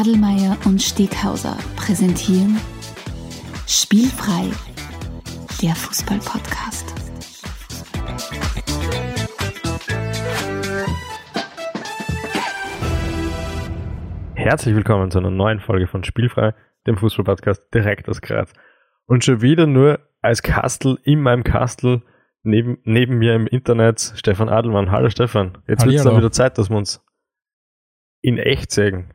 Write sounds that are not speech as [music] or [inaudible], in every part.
Adelmeier und Steghauser präsentieren Spielfrei, der Fußball-Podcast. Herzlich willkommen zu einer neuen Folge von Spielfrei, dem Fußball-Podcast direkt aus Graz. Und schon wieder nur als Kastel in meinem Kastel neben, neben mir im Internet Stefan Adelmann. Hallo Stefan. Jetzt wird es dann wieder Zeit, dass wir uns in echt sehen.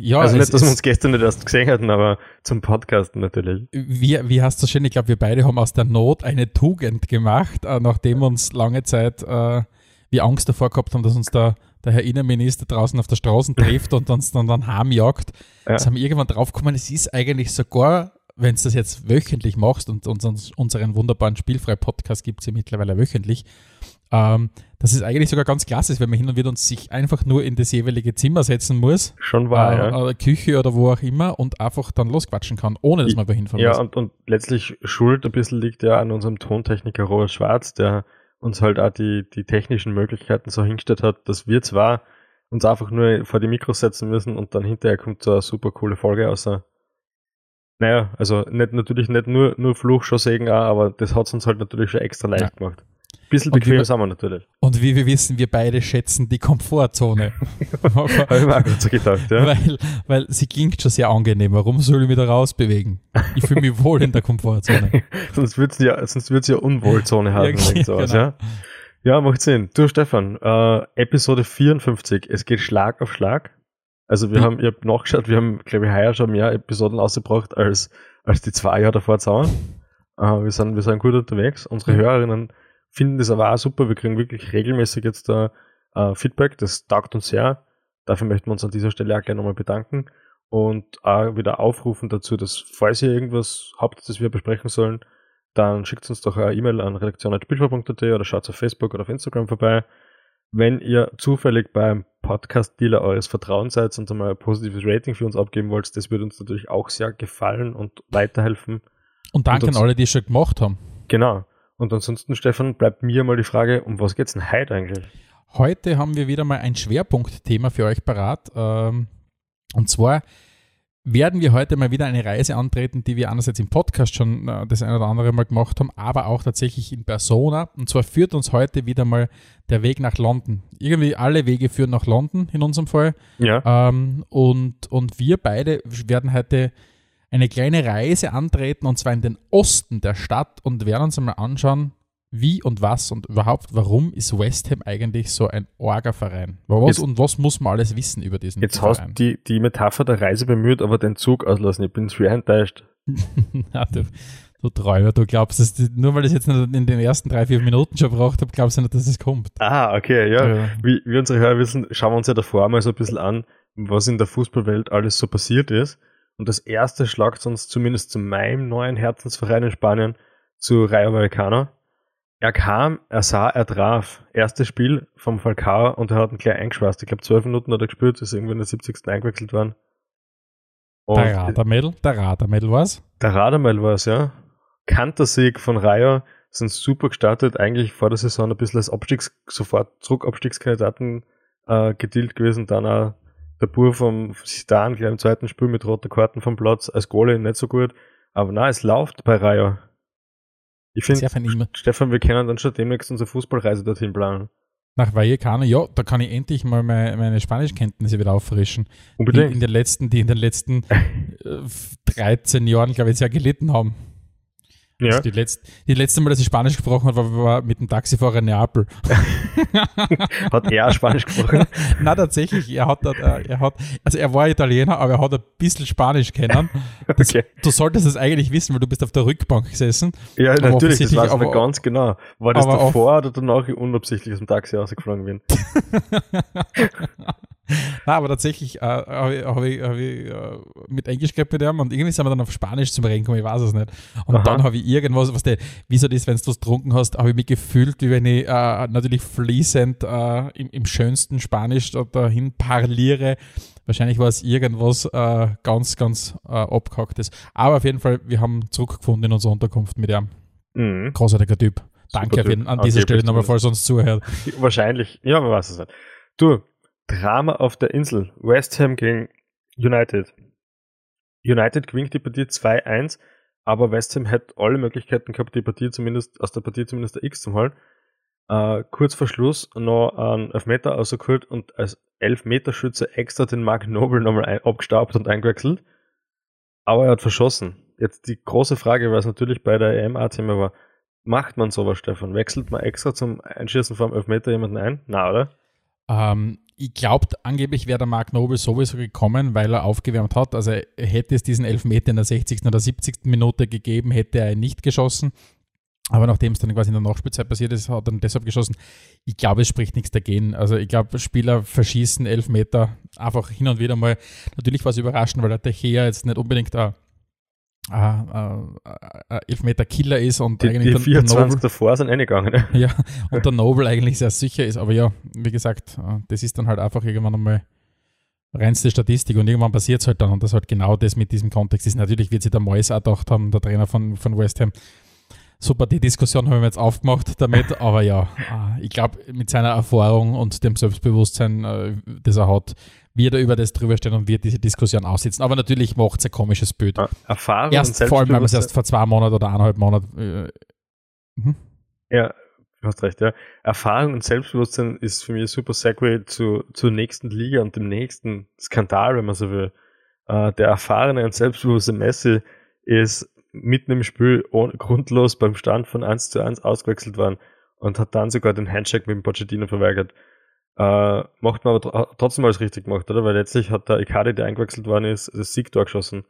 Ja, also nicht, dass wir uns gestern nicht erst gesehen hätten, aber zum Podcasten natürlich. Wie, wie hast du schön, ich glaube, wir beide haben aus der Not eine Tugend gemacht, äh, nachdem uns lange Zeit äh, wir Angst davor gehabt haben, dass uns der, der Herr Innenminister draußen auf der Straße [laughs] trifft und uns dann, dann heimjagt. Ja. Jetzt haben wir irgendwann draufgekommen, es ist eigentlich sogar wenn du das jetzt wöchentlich machst und, und unseren wunderbaren Spielfrei-Podcast gibt es ja mittlerweile wöchentlich, ähm, dass es eigentlich sogar ganz klasse ist, wenn man hin und wieder uns sich einfach nur in das jeweilige Zimmer setzen muss. Schon wahr, äh, ja. Oder Küche oder wo auch immer und einfach dann losquatschen kann, ohne dass man fahren Ja, und, und letztlich Schuld ein bisschen liegt ja an unserem Tontechniker Robert Schwarz, der uns halt auch die, die technischen Möglichkeiten so hingestellt hat, dass wir zwar uns einfach nur vor die Mikros setzen müssen und dann hinterher kommt so eine super coole Folge außer naja, also nicht, natürlich nicht nur, nur Fluch schon sägen, aber das hat es uns halt natürlich schon extra leicht ja. gemacht. Ein bisschen bequem sind wir natürlich. Und wie wir wissen, wir beide schätzen die Komfortzone. [laughs] Habe ich mir auch so gedacht, ja. Weil, weil sie klingt schon sehr angenehm. Warum soll ich mich da rausbewegen? Ich fühle mich wohl in der Komfortzone. [laughs] sonst wird es ja, sonst wird's ja Unwohlzone haben. ja, sowas, genau. ja? ja, macht Sinn. Du, Stefan, äh, Episode 54. Es geht Schlag auf Schlag. Also wir hm. haben, ich habe nachgeschaut, wir haben, glaube ich, heuer schon mehr Episoden ausgebracht als, als die zwei Jahre davor zusammen. Uh, wir, sind, wir sind gut unterwegs. Unsere mhm. Hörerinnen finden das aber auch super. Wir kriegen wirklich regelmäßig jetzt da uh, Feedback. Das taugt uns sehr. Dafür möchten wir uns an dieser Stelle auch gleich nochmal bedanken und auch wieder aufrufen dazu, dass falls ihr irgendwas habt, das wir besprechen sollen, dann schickt uns doch eine E-Mail an redaktion.spielver.at oder schaut auf Facebook oder auf Instagram vorbei. Wenn ihr zufällig beim Podcast-Dealer eures Vertrauens seid und einmal ein positives Rating für uns abgeben wollt, das würde uns natürlich auch sehr gefallen und weiterhelfen. Und danke an alle, die es schon gemacht haben. Genau. Und ansonsten, Stefan, bleibt mir mal die Frage, um was geht es denn heute eigentlich? Heute haben wir wieder mal ein Schwerpunktthema für euch parat. Ähm, und zwar werden wir heute mal wieder eine Reise antreten, die wir einerseits im Podcast schon äh, das eine oder andere Mal gemacht haben, aber auch tatsächlich in Persona. Und zwar führt uns heute wieder mal der Weg nach London. Irgendwie alle Wege führen nach London in unserem Fall. Ja. Ähm, und, und wir beide werden heute eine kleine Reise antreten und zwar in den Osten der Stadt und werden uns einmal anschauen, wie und was und überhaupt, warum ist West Ham eigentlich so ein Orga-Verein? Was jetzt, und was muss man alles wissen über diesen jetzt Verein? Jetzt hast du die, die Metapher der Reise bemüht, aber den Zug auslassen. Ich bin schwer enttäuscht. [laughs] Du, du Träumer, du glaubst, dass die, nur weil ich es jetzt in den ersten drei, vier Minuten schon gebraucht habe, glaubst du nicht, dass es kommt. Ah, okay, ja. ja. Wie, wie unsere Hörer wissen, schauen wir uns ja davor mal so ein bisschen an, was in der Fußballwelt alles so passiert ist. Und das erste schlagt uns zumindest zu meinem neuen Herzensverein in Spanien, zu Rayo Vallecano er kam, er sah, er traf. Erstes Spiel vom Falcao und er hat ihn gleich eingeschweißt. Ich glaube, zwölf Minuten hat er gespielt, ist irgendwie in der 70. eingewechselt worden. Und der Radermädel, der Radermädel war's? Der Radermädel war's, ja. Kantersieg von Rayo sind super gestartet, eigentlich vor der Saison ein bisschen als Abstiegs, sofort Zurückabstiegskandidaten äh, gedealt gewesen, dann auch der Bur vom Sidan gleich im zweiten Spiel mit roter Karten vom Platz, als Goalie nicht so gut, aber na, es läuft bei Rayo. Ich finde, Stefan, wir können dann schon demnächst unsere Fußballreise dorthin planen. Nach Vallecano, ja, da kann ich endlich mal meine, meine Spanischkenntnisse wieder auffrischen. Unbedingt. Die in den letzten, die in den letzten [laughs] äh, 13 Jahren, glaube ich, sehr gelitten haben. Ja. Also die, letzt, die letzte Mal, dass ich Spanisch gesprochen habe, war, war mit dem Taxifahrer in Neapel. [laughs] hat er Spanisch gesprochen? [laughs] Nein, tatsächlich. Er hat, er hat, also er war Italiener, aber er hat ein bisschen Spanisch kennen. [laughs] Das, okay. Du solltest es eigentlich wissen, weil du bist auf der Rückbank gesessen. Ja, natürlich, das weiß man ganz genau. War das davor oder danach unabsichtlich aus dem Taxi rausgeflogen bin? Na, aber tatsächlich äh, habe ich, hab ich, hab ich äh, mit Englisch gehabt mit ihm und irgendwie sind wir dann auf Spanisch zum Reden gekommen, ich weiß es nicht. Und Aha. dann habe ich irgendwas, was der, wie so das, wenn du was getrunken hast, habe ich mich gefühlt, wie wenn ich äh, natürlich fließend äh, im, im, schönsten Spanisch dahin parliere. Wahrscheinlich war es irgendwas äh, ganz, ganz äh, abgehacktes. Aber auf jeden Fall, wir haben zurückgefunden in unserer Unterkunft mit ihm. Mhm. Großartiger Typ. Danke typ. an dieser Stelle nochmal, falls uns zuhört. Wahrscheinlich, ja, man weiß es nicht. Du, Drama auf der Insel. West Ham gegen United. United gewinnt die Partie 2-1, aber West Ham hat alle Möglichkeiten gehabt, die Partie zumindest, aus der Partie zumindest der X zu holen. Äh, kurz vor Schluss noch einen Elfmeter rausgeholt und als Elfmeterschütze extra den Mark Noble nochmal abgestaubt und eingewechselt. Aber er hat verschossen. Jetzt die große Frage, was natürlich bei der EM-A-Thema war, macht man sowas, Stefan? Wechselt man extra zum Einschießen vom Elfmeter jemanden ein? Na, oder? Ähm, ich glaube, angeblich wäre der Mark Noble sowieso gekommen, weil er aufgewärmt hat. Also hätte es diesen Elfmeter in der 60. oder 70. Minute gegeben, hätte er ihn nicht geschossen. Aber nachdem es dann quasi in der Nachspielzeit passiert ist, hat er dann deshalb geschossen. Ich glaube, es spricht nichts dagegen. Also ich glaube, Spieler verschießen Elfmeter einfach hin und wieder mal. Natürlich war es überraschend, weil der Techea jetzt nicht unbedingt ein äh, Elfmeter-Killer ist und die, eigentlich die 24 Noble, davor sind eingegangen. Ne? Ja, und der Noble eigentlich sehr sicher ist. Aber ja, wie gesagt, äh, das ist dann halt einfach irgendwann einmal reinste Statistik und irgendwann passiert es halt dann und das halt genau das mit diesem Kontext ist. Natürlich wird sich der Moyes auch gedacht haben, der Trainer von, von West Ham, super, die Diskussion haben wir jetzt aufgemacht damit, [laughs] aber ja, äh, ich glaube, mit seiner Erfahrung und dem Selbstbewusstsein, das er hat, wird er über das drüber stehen und wird diese Diskussion aussitzen. Aber natürlich macht es ein komisches Bild. Erfahrung erst, Vor allem, weil man es erst vor zwei Monaten oder eineinhalb Monaten. Äh, hm? Ja, du hast recht, ja. Erfahrung und Selbstbewusstsein ist für mich ein super Segway zu, zur nächsten Liga und dem nächsten Skandal, wenn man so will. Äh, der erfahrene und selbstbewusste Messi ist mitten im Spiel grundlos beim Stand von 1 zu 1 ausgewechselt worden und hat dann sogar den Handshake mit dem Pochettino verweigert. Äh, macht man aber trotzdem alles richtig gemacht, oder? Weil letztlich hat der Icardi, der eingewechselt worden ist, das Siegtor geschossen.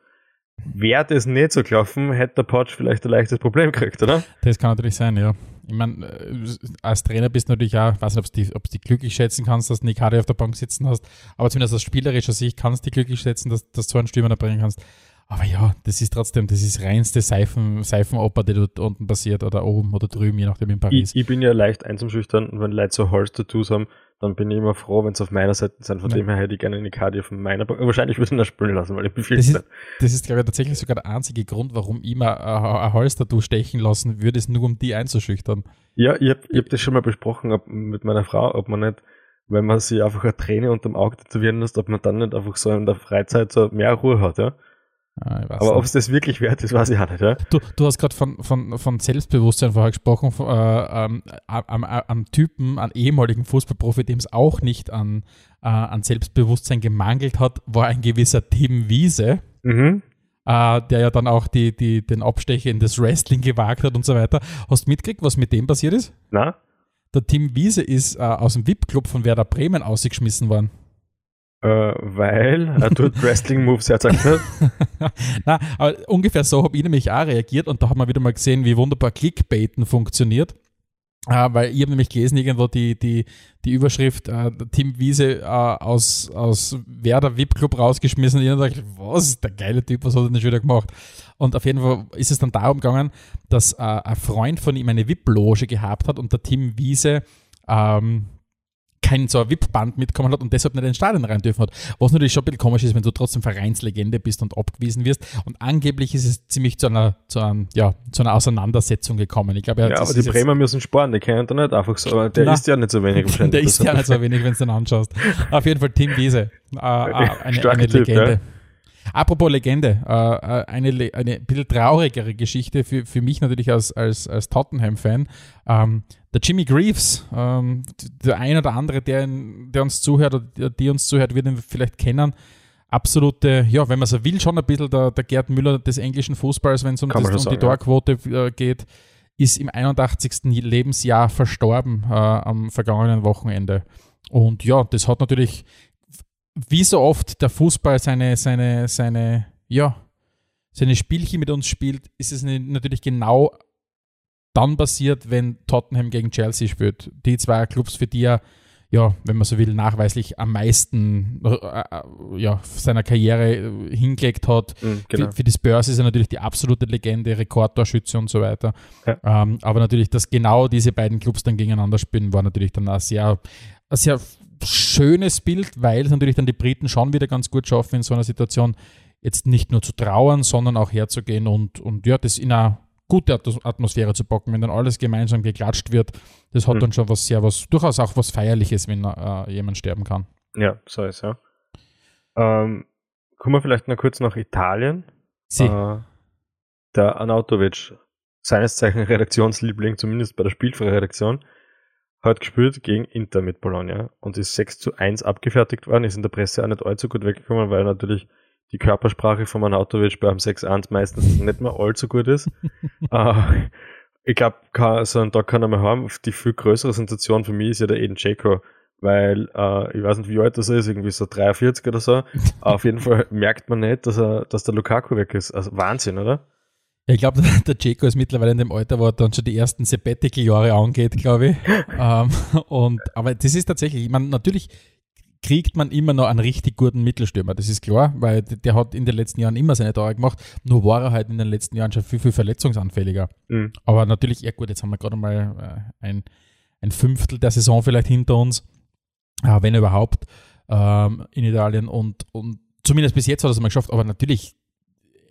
Wäre das nicht so gelaufen, hätte der Potsch vielleicht ein leichtes Problem gekriegt, oder? Das kann natürlich sein, ja. Ich meine, äh, als Trainer bist du natürlich auch, ich weiß nicht, ob du die, die glücklich schätzen kannst, dass du Icardi auf der Bank sitzen hast, aber zumindest aus spielerischer Sicht kannst du dich glücklich schätzen, dass, dass du einen Stürmer erbringen kannst. Aber ja, das ist trotzdem, das ist reinste Seifen, Seifenoper, die dort unten passiert oder oben oder drüben, je nachdem in Paris. Ich, ich bin ja leicht einzuschüchtern und wenn Leute so Holz-Tattoos haben, dann bin ich immer froh, wenn es auf meiner Seite sind. Von ja. dem her hätte ich gerne eine Karte von meiner Bank. Wahrscheinlich würde ich das spielen lassen, weil ich bin das ist, das ist, glaube ich, tatsächlich sogar der einzige Grund, warum ich mir ein Holztattoo stechen lassen würde, ist nur um die einzuschüchtern. Ja, ich habe hab das schon mal besprochen ob, mit meiner Frau, ob man nicht, wenn man sich einfach eine Träne unterm Auge tätowieren lässt, ob man dann nicht einfach so in der Freizeit so mehr Ruhe hat, ja. Aber ob es das wirklich wert ist, weiß ich auch nicht. Ja? Du, du hast gerade von, von, von Selbstbewusstsein vorher gesprochen, von, äh, ähm, am, am, Typen, an ehemaligen Fußballprofi, dem es auch nicht an, äh, an Selbstbewusstsein gemangelt hat, war ein gewisser Tim Wiese. Mhm. Äh, der ja dann auch die, die, den Abstecher in das Wrestling gewagt hat und so weiter. Hast du mitgekriegt, was mit dem passiert ist? Na? Der Tim Wiese ist äh, aus dem VIP-Club von Werder Bremen ausgeschmissen worden. Äh, weil er tut [laughs] Wrestling-Moves herzeigen. [laughs] Na, aber ungefähr so habe ich nämlich auch reagiert und da haben wir wieder mal gesehen, wie wunderbar Clickbaiten funktioniert. Äh, weil ich habe nämlich gelesen, irgendwo die, die, die Überschrift, äh, Tim Wiese äh, aus, aus Werder VIP-Club rausgeschmissen. Und ich dachte, was, der geile Typ, was hat er denn schon wieder gemacht? Und auf jeden Fall ist es dann darum gegangen, dass äh, ein Freund von ihm eine VIP-Loge gehabt hat und der Tim Wiese ähm, kein so ein VIP-Band mitkommen hat und deshalb nicht ins Stadion rein dürfen hat. Was natürlich schon ein bisschen komisch ist, wenn du trotzdem Vereinslegende bist und abgewiesen wirst. Und angeblich ist es ziemlich zu einer, zu einem, ja, zu einer Auseinandersetzung gekommen. Ich glaube, ja, aber die Bremer müssen sparen, die können da nicht einfach so, der na, ist ja nicht so wenig [laughs] wahrscheinlich. Der ist ja nicht so wenig, wenn du den anschaust. Auf jeden Fall Tim Wiese, äh, äh [laughs] eine, eine typ, Legende. Ja. Apropos Legende, äh, äh, eine, eine bisschen traurigere Geschichte für, für mich natürlich als, als, als Tottenham-Fan. Ähm, der Jimmy Greaves, ähm, der ein oder andere, der, der uns zuhört oder die uns zuhört, wird ihn vielleicht kennen. Absolute, ja, wenn man so will, schon ein bisschen der, der Gerd Müller des englischen Fußballs, wenn es um, um die Torquote äh, geht, ist im 81. Lebensjahr verstorben äh, am vergangenen Wochenende. Und ja, das hat natürlich wie so oft der Fußball seine, seine, seine, ja, seine Spielchen mit uns spielt, ist es natürlich genau dann passiert, wenn Tottenham gegen Chelsea spielt. Die zwei Clubs, für die er, ja, wenn man so will, nachweislich am meisten äh, äh ja, seiner Karriere äh, hingelegt hat. Mhm, genau. für, für, die Spurs ist er natürlich die absolute Legende, Rekordtorschütze und so weiter. Ja. Ähm, aber natürlich, dass genau diese beiden Clubs dann gegeneinander spielen, war natürlich dann auch sehr, sehr schönes Bild, weil es natürlich dann die Briten schon wieder ganz gut schaffen, in so einer Situation jetzt nicht nur zu trauern, sondern auch herzugehen und, und ja, das in einer gute Atmosphäre zu packen, wenn dann alles gemeinsam geklatscht wird. Das hat mhm. dann schon was sehr, was durchaus auch was Feierliches, wenn äh, jemand sterben kann. Ja, so ist ja. Ähm, kommen wir vielleicht noch kurz nach Italien. Sie. Äh, der Anautovic, seines Zeichen Redaktionsliebling, zumindest bei der Spielfrei-Redaktion, hat gespielt gegen Inter mit Bologna und ist 6 zu 1 abgefertigt worden, ist in der Presse auch nicht allzu gut weggekommen, weil natürlich die Körpersprache von Anautovic beim 6-1 meistens nicht mehr allzu gut ist. [laughs] äh, ich glaube, so einen Tag kann er mal haben. Die viel größere Sensation für mich ist ja der Eden Dzeko, weil äh, ich weiß nicht, wie alt das ist, irgendwie so 43 oder so. Auf jeden Fall merkt man nicht, dass er, dass der Lukaku weg ist. Also Wahnsinn, oder? Ja, ich glaube, [laughs] der Jeko ist mittlerweile in dem Alter, wo er dann schon die ersten Sabbatical-Jahre angeht, glaube ich. [laughs] ähm, und, aber das ist tatsächlich, ich meine, natürlich kriegt man immer noch einen richtig guten Mittelstürmer, das ist klar, weil der hat in den letzten Jahren immer seine Tore gemacht, nur war er halt in den letzten Jahren schon viel, viel verletzungsanfälliger. Mhm. Aber natürlich, ja gut, jetzt haben wir gerade mal äh, ein, ein Fünftel der Saison vielleicht hinter uns, äh, wenn überhaupt, ähm, in Italien und, und zumindest bis jetzt hat er es mal geschafft, aber natürlich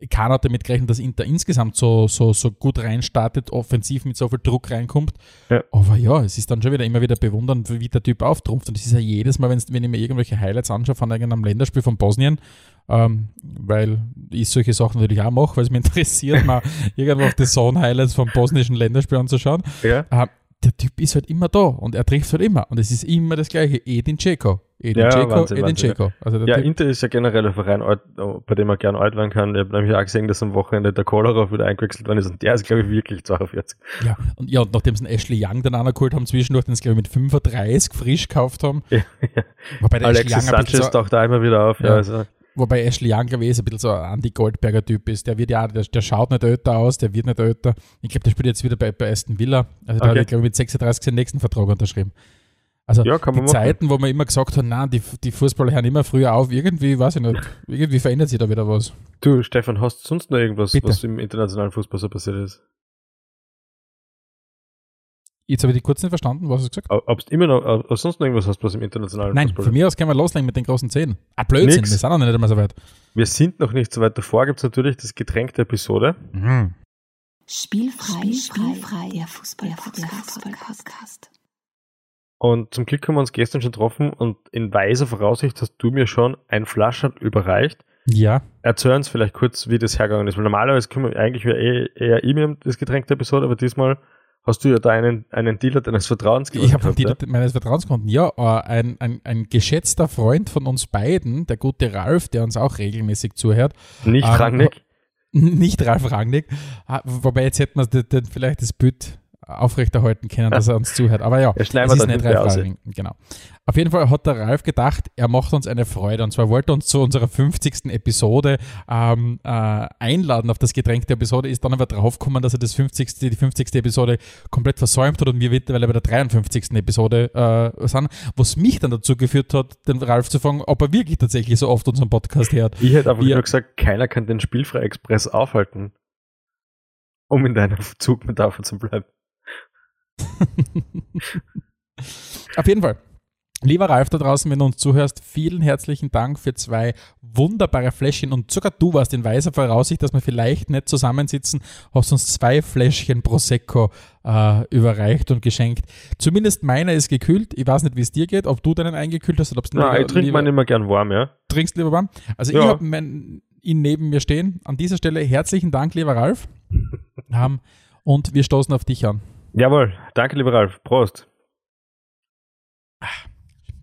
keiner hat damit gerechnet, dass Inter insgesamt so, so, so gut reinstartet, offensiv mit so viel Druck reinkommt. Ja. Aber ja, es ist dann schon wieder immer wieder bewundern, wie der Typ auftrumpft. Und das ist ja jedes Mal, wenn ich mir irgendwelche Highlights anschaue von irgendeinem Länderspiel von Bosnien, ähm, weil ich solche Sachen natürlich auch mache, weil es mich [laughs] interessiert, mal irgendwo auf die Zone-Highlights vom bosnischen Länderspiel anzuschauen. Ja. Ähm, der Typ ist halt immer da und er trifft halt immer. Und es ist immer das Gleiche. Edin Dzeko. Edin ja, Dzeko, Wahnsinn, Edin Dzeko. Also ja, typ Inter ist ja generell ein Verein, bei dem man gerne alt werden kann. Ich habe nämlich auch gesehen, dass am Wochenende der Kolarov wieder eingewechselt worden ist und der ist, glaube ich, wirklich 42. Ja, und, ja, und nachdem sie einen Ashley Young dann geholt haben, zwischendurch, den sie, glaube ich, mit 35 frisch gekauft haben. Ja, ja. Wobei der Alexis Ashley Young Sanchez so, taucht da immer wieder auf. Ja. ja also. Wobei Ashley Young, glaube ich, ist ein bisschen so ein Andy Goldberger Typ ist. Der wird ja, der, der schaut nicht älter aus, der wird nicht älter. Ich glaube, der spielt jetzt wieder bei, bei Aston Villa. Also der okay. hat, glaube ich, mit 36 den nächsten Vertrag unterschrieben. Also ja, die Zeiten, wo man immer gesagt hat, nein, die, die Fußballer hören immer früher auf, irgendwie, weiß ich nicht, irgendwie verändert sich da wieder was. Du, Stefan, hast du sonst noch irgendwas, Bitte? was im internationalen Fußball so passiert ist? Jetzt habe ich die kurz nicht verstanden, was hast du gesagt? Ob du immer noch, ob sonst noch irgendwas hast, was im internationalen Nein, Fußball von mir aus können wir loslegen mit den großen Zehn. Ah, Blödsinn, Nix. wir sind noch nicht einmal so weit. Wir sind noch nicht so weit. Davor gibt es natürlich das Getränk der Episode. Mhm. Spielfrei, spielfrei, der Fußball-Podcast. Und zum Glück haben wir uns gestern schon getroffen und in weiser Voraussicht hast du mir schon ein Flascherl überreicht. Ja. Erzähl uns vielleicht kurz, wie das hergegangen ist, weil normalerweise können wir eigentlich eher, eher ich das Getränk der Episode, aber diesmal Hast du ja da einen, einen Dealer deines Vertrauens gehabt? Ich habe einen Dealer ja? meines Vertrauens gefunden. Ja, äh, ein, ein, ein geschätzter Freund von uns beiden, der gute Ralf, der uns auch regelmäßig zuhört. Nicht ähm, Rangnick? [laughs] Nicht Ralf Rangnick. Wobei jetzt hätten wir vielleicht das Bild aufrechterhalten können, dass er uns zuhört. Aber ja, [laughs] es ist nicht Ralf Rangnick. Genau. Auf jeden Fall hat der Ralf gedacht, er macht uns eine Freude. Und zwar wollte er uns zu unserer 50. Episode ähm, äh, einladen auf das Getränk der Episode, ist dann aber draufgekommen, dass er das 50. die 50. Episode komplett versäumt hat und wir mittlerweile bei der 53. Episode äh, sind, was mich dann dazu geführt hat, den Ralf zu fragen, ob er wirklich tatsächlich so oft unseren Podcast hört. Ich hätte einfach nur gesagt, keiner kann den Spielfrei-Express aufhalten, um in deiner Zugmetapher zu bleiben. [laughs] Auf jeden Fall. Lieber Ralf da draußen, wenn du uns zuhörst, vielen herzlichen Dank für zwei wunderbare Fläschchen und sogar du warst in weiser Voraussicht, dass wir vielleicht nicht zusammensitzen, hast uns zwei Fläschchen Prosecco äh, überreicht und geschenkt. Zumindest meiner ist gekühlt. Ich weiß nicht, wie es dir geht, ob du deinen eingekühlt hast oder ob es Nein, ich trinke meinen immer gern warm, ja. Trinkst lieber warm? Also ja. ich habe ihn neben mir stehen. An dieser Stelle herzlichen Dank, lieber Ralf. [laughs] und wir stoßen auf dich an. Jawohl, danke, lieber Ralf. Prost.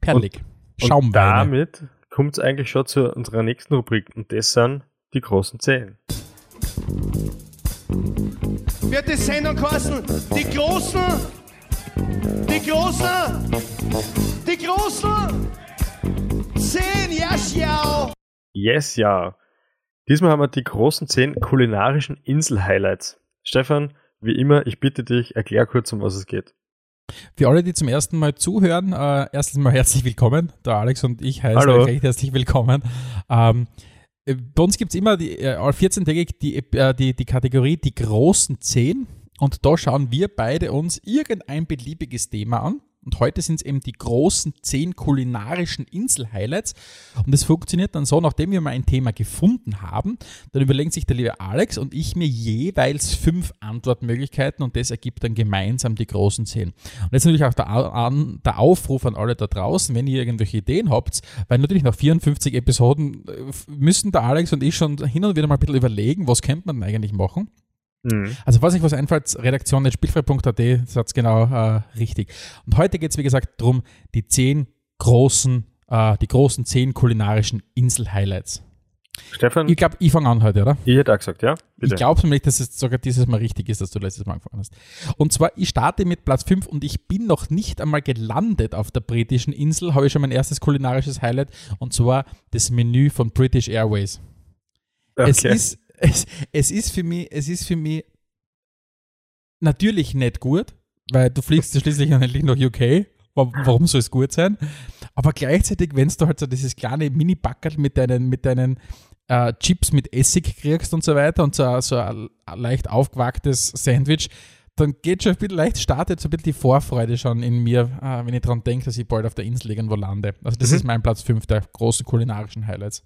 Perlig. Und, und damit kommt es eigentlich schon zu unserer nächsten Rubrik und das sind die großen Zehen. Wird die Sendung kosten? Die Großen! Die Großen! Die Großen! Zehn, ja, schau! Yes, ja. Diesmal haben wir die großen zehn kulinarischen Insel-Highlights. Stefan, wie immer, ich bitte dich, erklär kurz, um was es geht. Für alle, die zum ersten Mal zuhören, äh, erstens mal herzlich willkommen. Der Alex und ich heißen euch recht herzlich willkommen. Ähm, äh, bei uns gibt es immer die, äh, 14-tägig die, äh, die, die Kategorie die großen 10 und da schauen wir beide uns irgendein beliebiges Thema an Und heute sind es eben die großen zehn kulinarischen Insel-Highlights. Und es funktioniert dann so, nachdem wir mal ein Thema gefunden haben, dann überlegen sich der liebe Alex und ich mir jeweils fünf Antwortmöglichkeiten und das ergibt dann gemeinsam die großen zehn. Und jetzt natürlich auch der, an, der Aufruf an alle da draußen, wenn ihr irgendwelche Ideen habt, weil natürlich nach 54 Episoden äh, müssen der Alex und ich schon hin und wieder mal ein bisschen überlegen, was könnte man denn eigentlich machen. Mhm. Also, falls euch was einfällt, Redaktion spielfrei.at, das genau äh, richtig. Und heute geht es, wie gesagt, darum, die zehn großen, äh, die großen zehn kulinarischen Insel-Highlights. Stefan? Ich glaube, ich fange an heute, oder? Ich hätte auch gesagt, ja. Bitte. Ich glaube nämlich, dass es sogar dieses Mal richtig ist, dass du letztes Mal angefangen hast. Und zwar, ich starte mit Platz 5 und ich bin noch nicht einmal gelandet auf der britischen Insel, habe ich schon mein erstes kulinarisches Highlight und zwar das Menü von British Airways. Okay. Es ist es, es, ist für mich, es ist für mich natürlich nicht gut, weil du fliegst schließlich endlich nach UK. Warum soll es gut sein? Aber gleichzeitig, wenn du halt so dieses kleine Mini-Backerl mit deinen, mit deinen äh, Chips mit Essig kriegst und so weiter und so, so ein, ein leicht aufgewacktes Sandwich, dann geht schon ein bisschen leicht, startet so ein bisschen die Vorfreude schon in mir, äh, wenn ich daran denke, dass ich bald auf der Insel irgendwo lande. Also das mhm. ist mein Platz 5 der großen kulinarischen Highlights.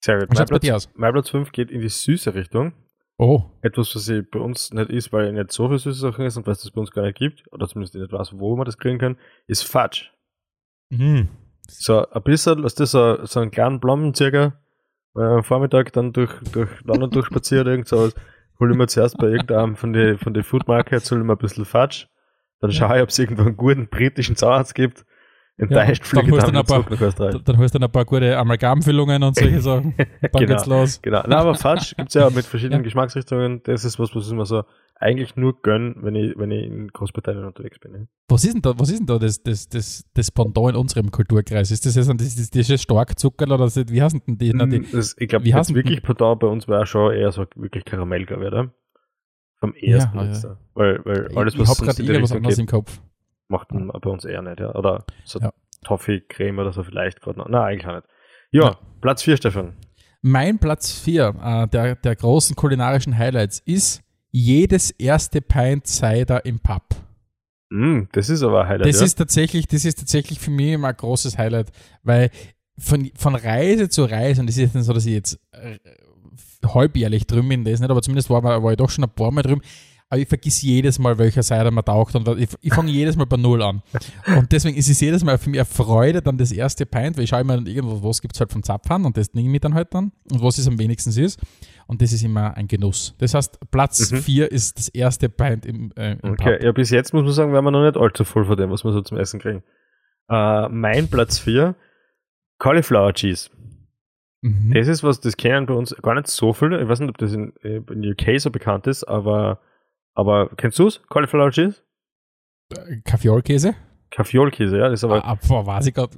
Sehr gut. Mein Platz, mein Platz 5 geht in die süße Richtung. Oh. Etwas, was bei uns nicht ist, weil nicht so viel süße Sachen ist und was es bei uns gar nicht gibt, oder zumindest nicht weiß, wo man das kriegen kann, ist Fudge. Mhm. So ein bisschen, was das so, so einen kleinen Blomenzirger, wenn man am Vormittag dann durch, durch [laughs] London durchspaziert, irgend so, hole ich mir zuerst bei irgendeinem von den von den Food Markets, hole ich mir ein bisschen Fudge, dann schaue ich, ob es irgendwo einen guten britischen Zahnarzt gibt enttäuscht ja, fliege dann, dann, paar, dann, dann holst du dann ein paar gute Amalgamfüllungen und solche [laughs] Sachen. Dann genau, geht's los. Genau. Na, aber Fatsch [laughs] gibt es ja mit verschiedenen ja. Geschmacksrichtungen. Das ist was, was ich mir so eigentlich nur gönn, wenn ich, wenn ich in Großbritannien unterwegs bin. Ja. Was ist denn da, was ist denn da das, das, das, das Pendant in unserem Kulturkreis? Ist das jetzt das, das, das, das Starkzucker oder das, wie heißen denn die? die mm, das, ich glaube, jetzt wirklich Pendant bei uns war schon eher so wirklich Karamell, glaube ich, oder? Vom ersten ja, ja. Weil, weil alles, was ich habe gerade irgendwas anderes im Kopf macht man bei uns eher nicht, ja. Oder so ja. Toffee-Creme oder so vielleicht gerade noch. Nein, eigentlich auch nicht. Ja, ja. Platz 4, Stefan. Mein Platz 4 äh, der, der großen kulinarischen Highlights ist jedes erste Pint Cider im Pub. Mm, das ist aber ein Highlight. Das, ja. ist tatsächlich, das ist tatsächlich für mich immer ein großes Highlight, weil von, von Reise zu Reise, und das ist jetzt nicht so, dass ich jetzt äh, halbjährlich drüben bin, das nicht, aber zumindest war, war ich doch schon ein paar Mal drüben, aber ich vergiss jedes Mal, welcher Seite man taucht und ich, ich fange jedes Mal bei Null an. Und deswegen ist es jedes Mal für mich eine Freude, dann das erste Pint, weil ich schaue immer irgendwo, was gibt es halt vom Zapfhahn und das nehme ich dann halt dann und was es am wenigsten ist. Und das ist immer ein Genuss. Das heißt, Platz 4 mhm. ist das erste Pint im, äh, im Okay, Pub. ja, bis jetzt muss man sagen, wir noch nicht allzu voll von dem, was wir so zum Essen kriegen. Uh, mein Platz 4, Cauliflower Cheese. Mhm. Das ist was, das kennen bei uns gar nicht so viele. Ich weiß nicht, ob das in, äh, in UK so bekannt ist, aber aber kennst du es? Cauliflower Cheese? Kaffeolkäse? Kaffeolkäse, ja. Das ist aber. Ah, boah, weiß ich grad,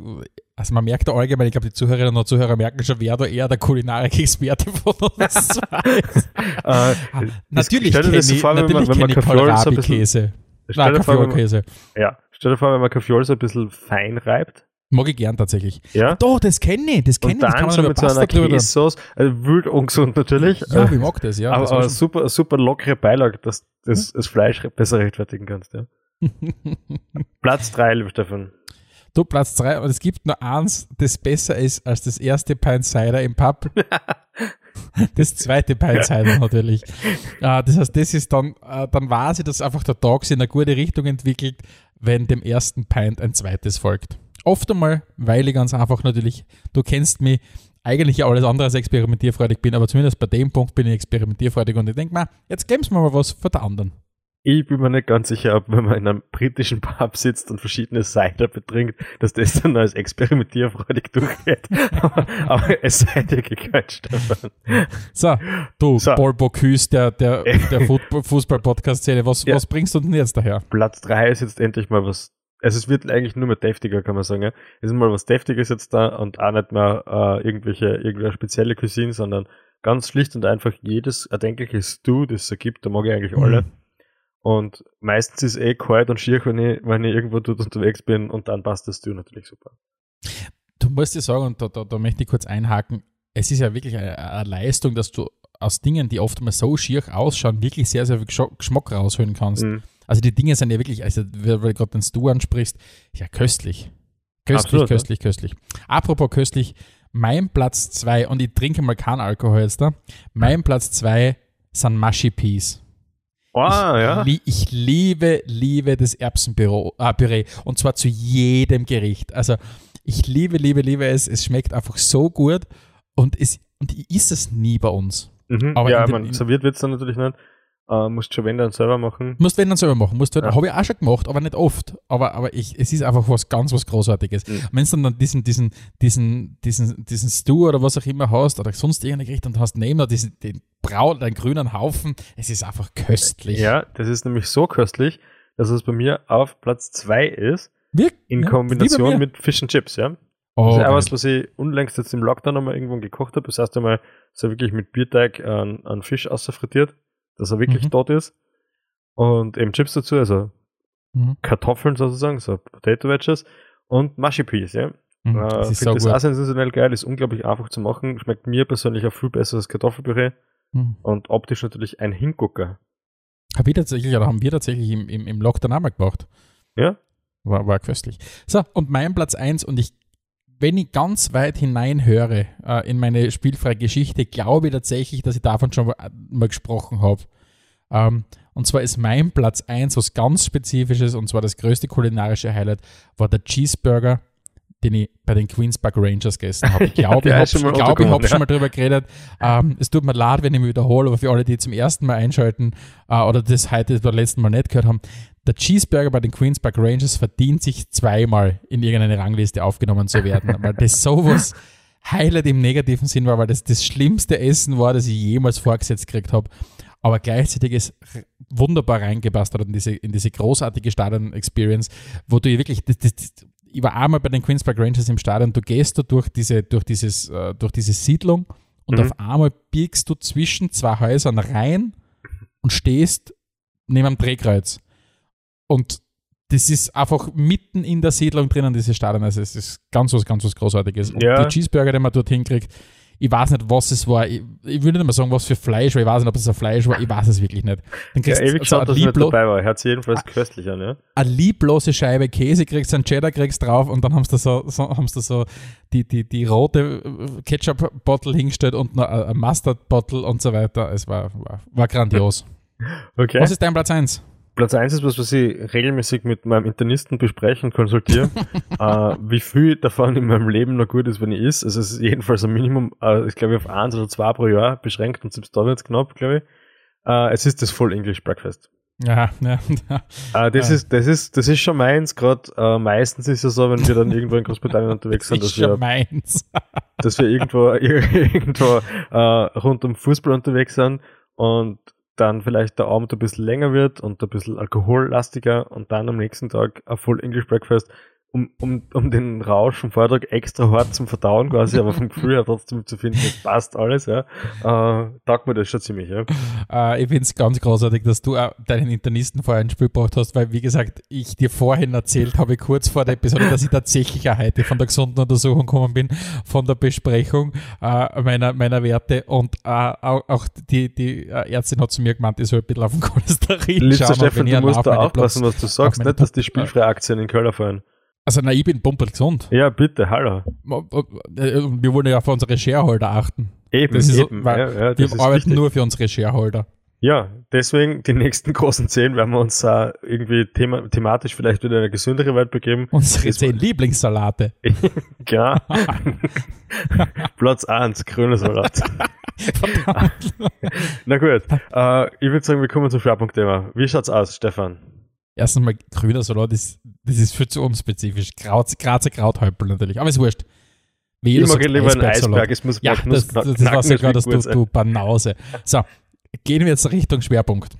also man merkt da allgemein, ich glaube, die Zuhörerinnen und Zuhörer merken schon, wer da eher der Kulinarik-Experte [laughs] von uns [laughs] äh, natürlich kenne ich, vor, natürlich wenn man, wenn man. Nein, Kaffeolkäse. Ja, stell dir vor, wenn man Kaffeol so ein bisschen fein reibt Mag ich gern tatsächlich. Ja. Doch, das kenne ich, das kenne ich. Das kann man so mit so einer Käsesauce, also wild ungesund natürlich. Ja, ich mag das, ja. Aber, das aber super, super lockere Beilage, dass du das, das Fleisch besser rechtfertigen kannst, ja. [laughs] Platz 3, lieber Stefan. Du, Platz 3, aber es gibt nur eins, das besser ist als das erste Pint Cider im Pub. [laughs] das zweite Pint Cider natürlich. Uh, das heißt, das ist dann, uh, dann weiß ich, dass einfach der Tag sich in eine gute Richtung entwickelt, wenn dem ersten Pint ein zweites folgt. Oft einmal, weil ich ganz einfach natürlich, du kennst mich, eigentlich ja alles andere als experimentierfreudig bin, aber zumindest bei dem Punkt bin ich experimentierfreudig und ich denke mal, jetzt geben wir mal was für die anderen. Ich bin mir nicht ganz sicher, ob wenn man in einem britischen Pub sitzt und verschiedene Cider betrinkt, dass das dann als experimentierfreudig durchgeht. aber, [laughs] aber es sei dir gegönnt, Stefan. So, du so. Paul Bocuse der, der, der [laughs] Fußball-Podcast-Szene, was, ja. was bringst du denn jetzt daher? Platz 3 ist jetzt endlich mal was also es wird eigentlich nur mehr deftiger, kann man sagen. Ja? Es ist mal was Deftiges jetzt da und auch nicht mehr äh, irgendwelche, irgendwelche spezielle Cuisine, sondern ganz schlicht und einfach jedes erdenkliche Stew, das es da gibt, da mag ich eigentlich alle. Mhm. Und meistens ist es eh kalt und schier, wenn ich, wenn ich irgendwo dort unterwegs bin und dann passt das Stew natürlich super. Du musst dir sagen, und da, da, da möchte ich kurz einhaken, es ist ja wirklich eine, eine Leistung, dass du aus Dingen, die oft mal so schier ausschauen, wirklich sehr, sehr viel Geschmack rausholen kannst. Mhm. Also die Dinge sind ja wirklich, also weil du gerade den Stu ansprichst, ja köstlich. Köstlich, Absolut, ja. köstlich, köstlich. Apropos köstlich, mein Platz 2, und ich trinke mal keinen Alkohol jetzt da, mein Platz 2 sind Mushy Peas. Ah, ja. Lie- Ich liebe, liebe das Erbsenpüree äh, und zwar zu jedem Gericht. Also ich liebe, liebe, liebe es. Es schmeckt einfach so gut und, es, und ich esse es nie bei uns. Mhm. Aber ja, den- man, serviert wird es dann natürlich nicht. Äh, musst schon wenn dann selber machen. Musst wenn dann selber machen. Musst halt, Ja. Habe ich auch schon gemacht, aber nicht oft. Aber, aber ich, es ist einfach was ganz was Großartiges. Mhm. Wenn du dann diesen, diesen, diesen, diesen, diesen Stew oder was auch immer hast oder sonst irgendein Gericht und hast neben diesen, den braun, den grünen Haufen, es ist einfach köstlich. Ja, das ist nämlich so köstlich, dass es bei mir auf Platz 2 ist, Wir, in ja, Kombination mit Fish and Chips, ja. Oh, das ist auch was, was ich unlängst jetzt im Lockdown einmal irgendwann gekocht habe. Das heißt einmal so wirklich mit Bierteig an, an Fisch außerfrittiert, dass er wirklich Mhm. dort ist. Und eben Chips dazu, also Mhm. Kartoffeln sozusagen, so Potato Wedges und Mushy Peas, ja. Mhm, Äh, das ist Finde so das auch sensationell geil, ist unglaublich einfach zu machen, schmeckt mir persönlich auch viel besser als Kartoffelpüree Mhm. und optisch natürlich ein Hingucker. Hab ich tatsächlich, oder haben wir tatsächlich im, im, im Lockdown auch mal gemacht. Ja? War, war köstlich. So, und mein Platz 1 und ich, wenn ich ganz weit hinein höre äh, in meine spielfreie Geschichte, glaube ich tatsächlich, dass ich davon schon mal, gesprochen habe. Ähm, und zwar ist mein Platz 1 was ganz Spezifisches und zwar das größte kulinarische Highlight war der Cheeseburger, den ich bei den Queens Park Rangers gegessen habe. [laughs] Ich glaube, Der ich habe schon glaub, ich hab schon ja. mal drüber geredet. Ähm, es tut mir leid, wenn ich mich wiederhole, aber für alle, die zum ersten Mal einschalten äh, oder das heute beim letzten Mal nicht gehört haben, der Cheeseburger bei den Queens Park Rangers verdient sich zweimal in irgendeine Rangliste aufgenommen zu werden, [laughs] weil das sowas Highlight im negativen Sinn war, weil das das schlimmste Essen war, das ich jemals vorgesetzt gekriegt habe. Aber gleichzeitig es r- wunderbar reingepasst hat in diese, in diese großartige Stadion-Experience, wo du wirklich, das, das, das, ich war einmal bei den Queens Park Rangers im Stadion, du gehst da durch diese, durch dieses, äh, durch diese Siedlung und Mhm. auf einmal biegst du zwischen zwei Häusern rein und stehst neben einem Drehkreuz. Und das ist einfach mitten in der Siedlung drinnen, dieses Stadion. Also es ist ganz was, ganz was Großartiges. Und Ja. die Cheeseburger, die man dorthin kriegt, ich weiß nicht, was es war. Ich, ich würde nicht mal sagen, was für Fleisch, weil ich weiß nicht, ob es ein Fleisch war. Ich weiß es wirklich nicht. Dann Ja, kriegst ewig du so geschaut, eine, dass lieblo dabei war. Hört sich jedenfalls köstlich an, ja. eine lieblose Scheibe Käse kriegst, einen Cheddar kriegst drauf und dann haben sie da so, so, haben sie da so die, die, die rote äh, Ketchup-Bottle hingestellt und noch ein ein Mustard-Bottle und so weiter. Es war, war, war grandios. [laughs] Okay. Was ist dein Platz 1? Platz 1 ist was, was ich regelmäßig mit meinem Internisten bespreche und konsultiere, [laughs] äh, wie viel davon in meinem Leben noch gut ist, wenn ich is. Also es ist jedenfalls ein Minimum, äh, ich glaube auf eins oder zwei pro Jahr beschränkt und selbst da wird's knapp, glaube ich. Äh, es ist das Full English Breakfast. Ja, ja, ja. Äh, das, Ja. ist, das, ist, das ist schon meins, gerade äh, meistens ist es so, wenn wir dann [laughs] irgendwo in Großbritannien unterwegs sind, ist dass wir dass wir irgendwo, [laughs] irgendwo äh, rund um Fußball unterwegs sind und dann vielleicht der Abend ein bisschen länger wird und ein bisschen alkohollastiger und dann am nächsten Tag ein Full English Breakfast, um, um, um den Rausch vom Vortag extra hart zum Verdauen quasi, aber vom Gefühl her trotzdem zu finden, es passt alles, ja, äh, taugt mir das schon ziemlich, ja. Äh, ich finde es ganz großartig, dass du auch deinen Internisten vorher ins Spiel gebracht hast, weil, wie gesagt, ich dir vorhin erzählt habe, kurz vor der Episode, dass ich tatsächlich auch heute von der gesunden Untersuchung gekommen bin, von der Besprechung äh, meiner, meiner Werte und äh, auch, auch die, die äh, Ärztin hat zu mir gemeint, ich soll ein bisschen auf den Cholesterin Liebster schauen. und Stefan, du musst da aufpassen, was du sagst, nicht, dass die spielfreie Aktien in Köln fallen. Also, nein, ich bin pumpel gesund. Ja, bitte, hallo. Äh, Wir wollen ja auf unsere Shareholder achten. Eben, Das ist eben. weil ja, ja, Wir das ist arbeiten wichtig. nur für unsere Shareholder. Ja, deswegen die nächsten [laughs] großen zehn werden wir uns äh, irgendwie thema thematisch vielleicht wieder in eine gesündere Welt begeben. Unsere Das- zehn Lieblingssalate. [laughs] Ja. [laughs] Platz 1, grüner Salat. Na gut, äh, ich würde sagen, wir kommen zum Schwerpunktthema. Wie schaut's aus, Stefan? Erstens mal grüner Salat, ist, das ist viel zu unspezifisch. Kraut, Grazer Krauthäupel natürlich, aber ist wurscht. Wie Ich mag lieber einen. Eisberg, es muss Ja, das, das, das war sogar, dass schmeckt du, du Banause. So, gehen wir jetzt Richtung Schwerpunkt.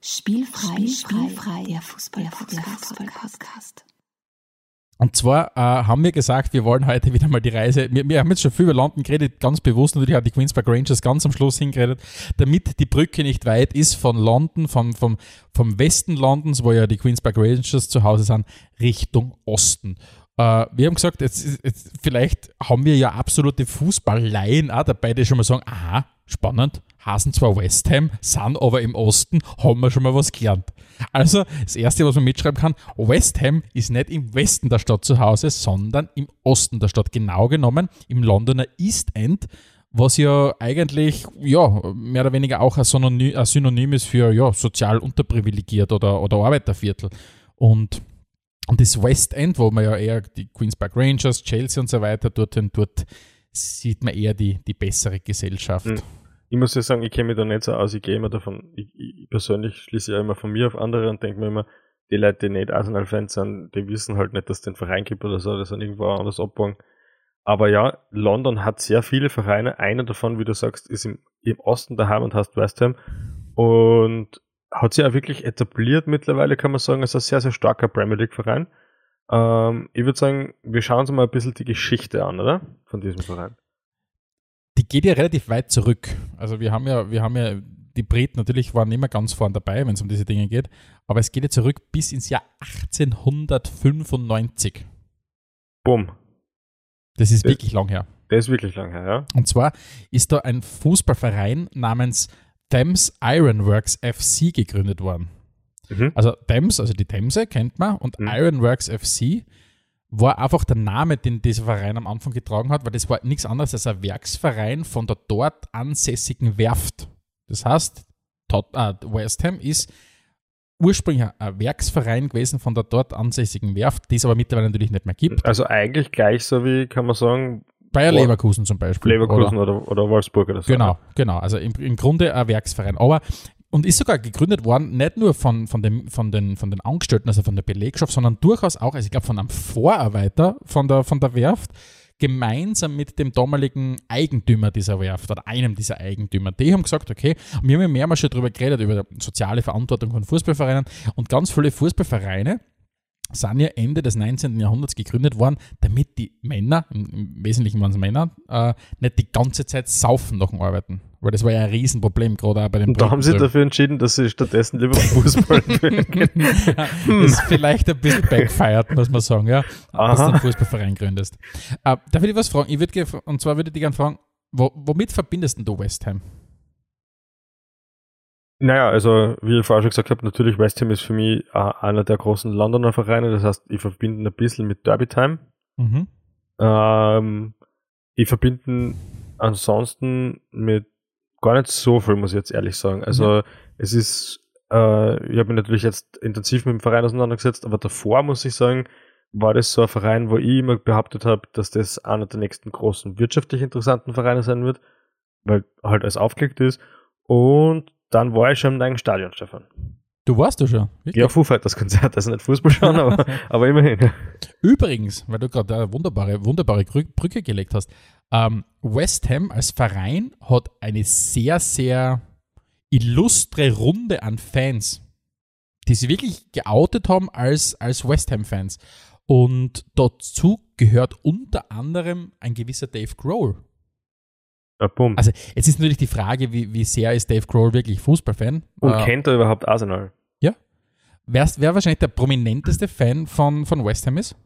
Spielfrei, spielfrei, der Fußball, der Fußball-Podcast. Und zwar äh, haben wir gesagt, wir wollen heute wieder mal die Reise. Wir, wir haben jetzt schon viel über London geredet, ganz bewusst. Natürlich hat die Queens Park Rangers ganz am Schluss hingeredet, damit die Brücke nicht weit ist von London, vom, vom, vom Westen Londons, wo ja die Queens Park Rangers zu Hause sind, Richtung Osten. Äh, wir haben gesagt, jetzt, jetzt, vielleicht haben wir ja absolute Fußballleien auch dabei, die schon mal sagen, aha, spannend, hasen zwar West Ham, sind aber im Osten, haben wir schon mal was gelernt. Also, das Erste, was man mitschreiben kann, West Ham ist nicht im Westen der Stadt zu Hause, sondern im Osten der Stadt. Genau genommen im Londoner East End, was ja eigentlich ja, mehr oder weniger auch ein Synonym, ist für ja, sozial unterprivilegiert oder, oder Arbeiterviertel. Und, und das West End, wo man ja eher die Queen's Park Rangers, Chelsea und so weiter, dort, dort sieht man eher die, die bessere Gesellschaft. Mhm. Ich muss ja sagen, ich kenne mich da nicht so aus, ich gehe immer davon, ich, ich persönlich schließe ja immer von mir auf andere und denke mir immer, die Leute, die nicht Arsenal-Fans sind, die wissen halt nicht, dass es den Verein gibt oder so, das sind irgendwo anders abgegangen. Aber ja, London hat sehr viele Vereine. Einer davon, wie du sagst, ist im, im Osten daheim und heißt West Ham. Und hat sich auch wirklich etabliert mittlerweile, kann man sagen, als ein sehr, sehr starker Premier League-Verein. Ähm, ich würde sagen, wir schauen uns mal ein bisschen die Geschichte an, oder? Von diesem Verein. Die geht ja relativ weit zurück. Also wir haben ja, wir haben ja, die Briten natürlich waren immer ganz vorn dabei, wenn es um diese Dinge geht, aber es geht ja zurück bis ins Jahr 1895. Bumm. Das ist das, wirklich lang her. Der ist wirklich lang her, ja. Und zwar ist da ein Fußballverein namens Thames Ironworks FC gegründet worden. Mhm. Also Thames, also die Themse kennt man, und mhm. Ironworks FC war einfach der Name, den dieser Verein am Anfang getragen hat, weil das war nichts anderes als ein Werksverein von der dort ansässigen Werft. Das heißt, äh, West Ham ist ursprünglich ein Werksverein gewesen von der dort ansässigen Werft, die es aber mittlerweile natürlich nicht mehr gibt. Also eigentlich gleich so wie, kann man sagen, Bayer Leverkusen zum Beispiel. Leverkusen oder, oder, oder Wolfsburg oder so. Genau, genau. Also im, im Grunde ein Werksverein. Aber und ist sogar gegründet worden, nicht nur von, von, dem, von, den, von den Angestellten, also von der Belegschaft, sondern durchaus auch, also ich glaube, von einem Vorarbeiter von der, von der Werft, gemeinsam mit dem damaligen Eigentümer dieser Werft oder einem dieser Eigentümer. Die haben gesagt, okay, und wir haben ja mehrmals schon darüber geredet, über die soziale Verantwortung von Fußballvereinen und ganz viele Fußballvereine sind ja Ende des 19. Jahrhunderts gegründet worden, damit die Männer, im, Wesentlichen waren es Männer, äh, nicht die ganze Zeit saufen nach dem Arbeiten. Weil das war ja ein Riesenproblem, gerade auch bei den Und da haben sie dafür entschieden, dass sie stattdessen lieber [laughs] Fußball spielen. [laughs] das ist vielleicht ein bisschen backfired, muss man sagen, ja. Aha. Dass du einen Fußballverein gründest. Äh, darf ich dich was fragen? Ich würd, und zwar würde ich dich gerne fragen, wo, womit verbindest du West Ham? Naja, also wie ich vorher schon gesagt habe, natürlich West Ham ist für mich äh, einer der großen Londoner Vereine. Das heißt, ich verbinde ein bisschen mit Derby Time. Mhm. Ähm, ich verbinde ansonsten mit gar nicht so viel, muss ich jetzt ehrlich sagen. Also mhm. es ist, äh, ich habe mich natürlich jetzt intensiv mit dem Verein auseinandergesetzt, aber davor muss ich sagen, war das so ein Verein, wo ich immer behauptet habe, dass das einer der nächsten großen wirtschaftlich interessanten Vereine sein wird, weil halt alles aufgelegt ist. Und dann war ich schon im neuen Stadion, Stefan. Du warst du schon? Wirklich? Ja, Foo Fighters Konzert, also nicht Fußball schauen, aber, [laughs] aber immerhin. Übrigens, weil du gerade eine wunderbare, wunderbare Brücke gelegt hast, ähm, West Ham als Verein hat eine sehr, sehr illustre Runde an Fans, die sie wirklich geoutet haben als, als West Ham-Fans. Und dazu gehört unter anderem ein gewisser Dave Grohl. Ja, also jetzt ist natürlich die Frage, wie, wie sehr ist Dave Grohl wirklich Fußballfan? Und äh, kennt er überhaupt Arsenal? Ja. Wer, wer wahrscheinlich der prominenteste Fan von, von West Ham ist?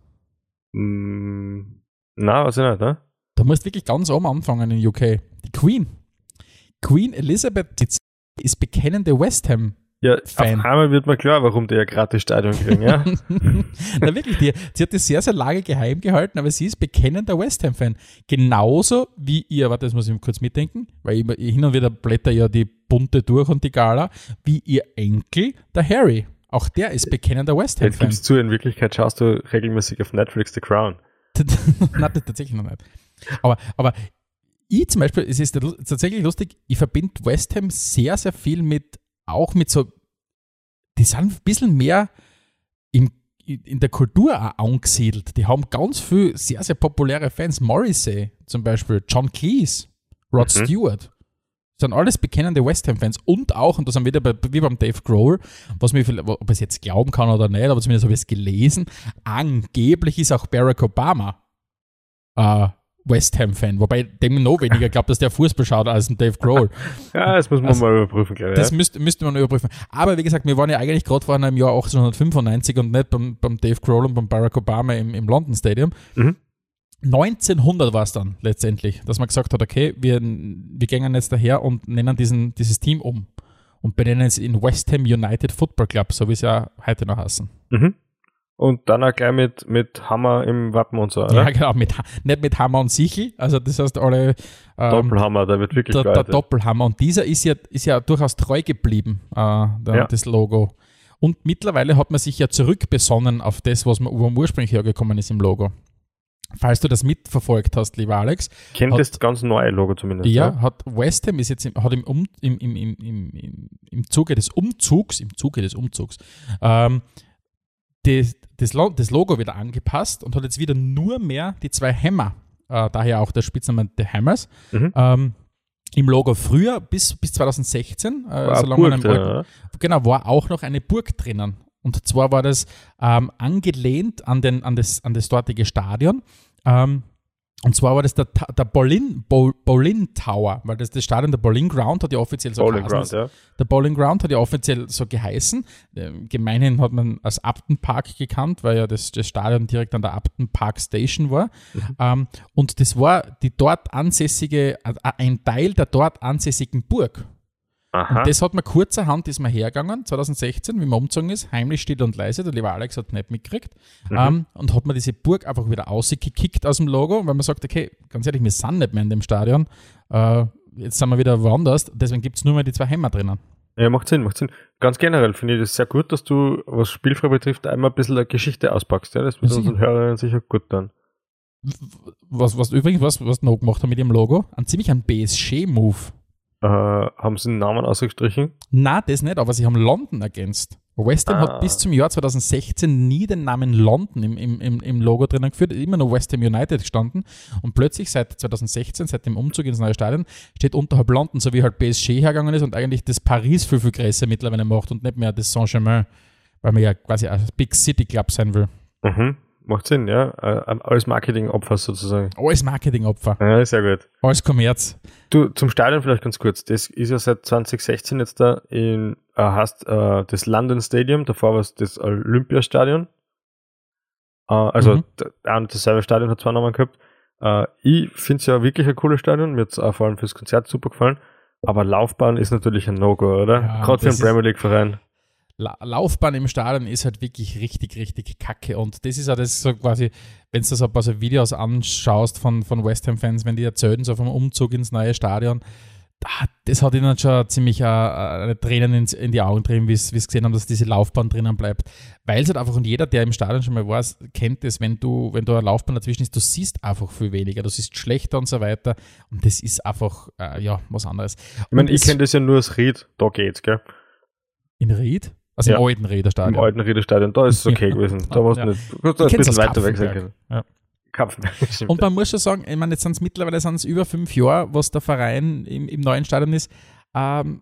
Mm, na, weiß ich nicht, ne? Da musst du wirklich ganz oben anfangen in UK. Die Queen. Queen Elizabeth ist bekennende West Ham ja, Fan. auf einmal wird mir klar, warum die ja gratis Stadion kriegen, ja. [laughs] Na wirklich, die, sie hat das sehr, sehr lange geheim gehalten, aber sie ist bekennender West Ham-Fan. Genauso wie ihr, warte, das muss ich kurz mitdenken, weil ich, hin und wieder blätter ja die bunte durch und die Gala, wie ihr Enkel, der Harry. Auch der ist bekennender West Ham-Fan. Jetzt gibst zu, in Wirklichkeit schaust du regelmäßig auf Netflix The Crown. [laughs] Nein, tatsächlich noch nicht. Aber, aber ich zum Beispiel, es ist tatsächlich lustig, ich verbinde West Ham sehr, sehr viel mit auch mit so, die sind ein bisschen mehr im, in der Kultur auch angesiedelt. Die haben ganz viele sehr, sehr populäre Fans. Morrissey zum Beispiel, John Cleese, Rod mhm. Stewart. Sind alles bekennende West Ham-Fans und auch, und das haben wir wieder bei, wie beim Dave Grohl, was mir, ob ich es jetzt glauben kann oder nicht, aber zumindest habe ich es gelesen, angeblich ist auch Barack Obama äh, West Ham-Fan, wobei dem noch weniger glaubt, dass der Fußball schaut als ein Dave Grohl. [laughs] ja, das muss man also, mal überprüfen, glaube ich. Das müsste, müsste man überprüfen. Aber wie gesagt, wir waren ja eigentlich gerade vor einem Jahr 1895 und nicht beim, beim Dave Grohl und beim Barack Obama im, im London Stadium. Mhm. 1900 war es dann letztendlich, dass man gesagt hat, okay, wir, wir gehen jetzt daher und nennen diesen, dieses Team um und benennen es in West Ham United Football Club, so wie es ja heute noch heißen. Mhm. Und dann auch gleich mit, mit Hammer im Wappen und so, oder? Ja, genau, mit, nicht mit Hammer und Sichel, also das heißt alle... Ähm, Doppelhammer, der wird wirklich der, der Doppelhammer und dieser ist ja, ist ja durchaus treu geblieben, äh, der, ja. das Logo. Und mittlerweile hat man sich ja zurückbesonnen auf das, was man, wo man ursprünglich hergekommen ist im Logo. Falls du das mitverfolgt hast, lieber Alex. Kennt hat, das ganz neue Logo zumindest. Ja, ja, hat West Ham ist jetzt im, hat im, um, im, im, im, im, im Zuge des Umzugs, im Zuge des Umzugs, ähm, das, das, Logo wieder angepasst und hat jetzt wieder nur mehr die zwei Hammer, äh, daher auch der Spitzname The Hammers, mhm. ähm, im Logo früher bis, bis 2016, äh, solange Burg, man ja. genau, war auch noch eine Burg drinnen. Und zwar war das ähm, angelehnt an, den, an, das, an das dortige Stadion. Ähm, und zwar war das der, der Bolin, Bolin Tower, weil das, das Stadion der Bowling Ground hat ja offiziell so Bowling geheißen. Ground, ja. Der Bowling Ground hat ja offiziell so geheißen. Ähm, gemeinhin hat man als Upton Park gekannt, weil ja das, das Stadion direkt an der Upton Park Station war. Mhm. Ähm, und das war die dort ansässige, äh, ein Teil der dort ansässigen Burg. Aha. Und das hat man kurzerhand, ist man hergegangen, 2016, wie man umgezogen ist, heimlich still und leise, der lieber Alex hat nicht mitgekriegt, mhm. ähm, und hat man diese Burg einfach wieder ausgekickt aus dem Logo, weil man sagt, okay, ganz ehrlich, wir sind nicht mehr in dem Stadion, äh, jetzt sind wir wieder woanders, deswegen gibt es nur mehr die zwei Hämmer drinnen. Ja, macht Sinn, macht Sinn. Ganz generell finde ich das sehr gut, dass du, was Spielfrei betrifft, einmal ein bisschen eine Geschichte auspackst. Ja? Das wird unseren Hörern sicher gut dann. Was, was übrigens, was, was noch gemacht haben mit dem Logo, ein ziemlich ein BSG-Move. Äh, haben sie einen Namen ausgestrichen? Na, das nicht, aber sie haben London ergänzt. West Ham ah. hat bis zum Jahr 2016 nie den Namen London im, im, im Logo drinnen geführt, immer nur West Ham United gestanden. Und plötzlich seit 2016, seit dem Umzug ins neue Stadion, steht unterhalb London, so wie halt PSG hergegangen ist und eigentlich das Paris viel, viel größer mittlerweile macht und nicht mehr das Saint-Germain, weil man ja quasi ein Big City Club sein will. Mhm. Macht Sinn, ja. Äh, als Marketingopfer sozusagen. Als Marketingopfer. Ja, sehr gut. Als Kommerz. Du, zum Stadion vielleicht ganz kurz. Das ist ja seit 2016 jetzt da in, äh, hast äh, das London Stadium, davor war es das Olympiastadion. Äh, also mhm. ein und dasselbe Stadion hat zwei Namen gehabt. Äh, ich finde es ja wirklich ein cooles Stadion. Mir hat es auch vor allem fürs Konzert super gefallen. Aber Laufbahn ist natürlich ein No-Go, oder? Ja, Gerade für einen Premier League-Verein. La Laufbahn im Stadion ist halt wirklich richtig, richtig kacke. Und das ist ja das so quasi, wenn du so ein paar so Videos anschaust von, von West Ham-Fans, wenn die erzählen, so vom Umzug ins neue Stadion, das hat ihnen schon ziemlich äh, Tränen ins, in die Augen drin, wie sie gesehen haben, dass diese Laufbahn drinnen bleibt. Weil es halt einfach, und jeder, der im Stadion schon mal war, kennt es, wenn du, wenn du eine Laufbahn dazwischen ist, du siehst einfach viel weniger, du siehst schlechter und so weiter. Und das ist einfach, äh, ja, was anderes. Ich meine, ich kenne das ja nur als Ried, da geht's, gell? In Ried? Also ja. im alten Räderstadion. Im alten Räderstadion, da ist es okay [laughs] gewesen. Da musst du nicht, du ein bisschen weiter weg sein können. Ja. [laughs] Und man muss schon sagen, ich meine, jetzt sind es mittlerweile sind's über fünf Jahre, was der Verein im, im neuen Stadion ist. Ähm,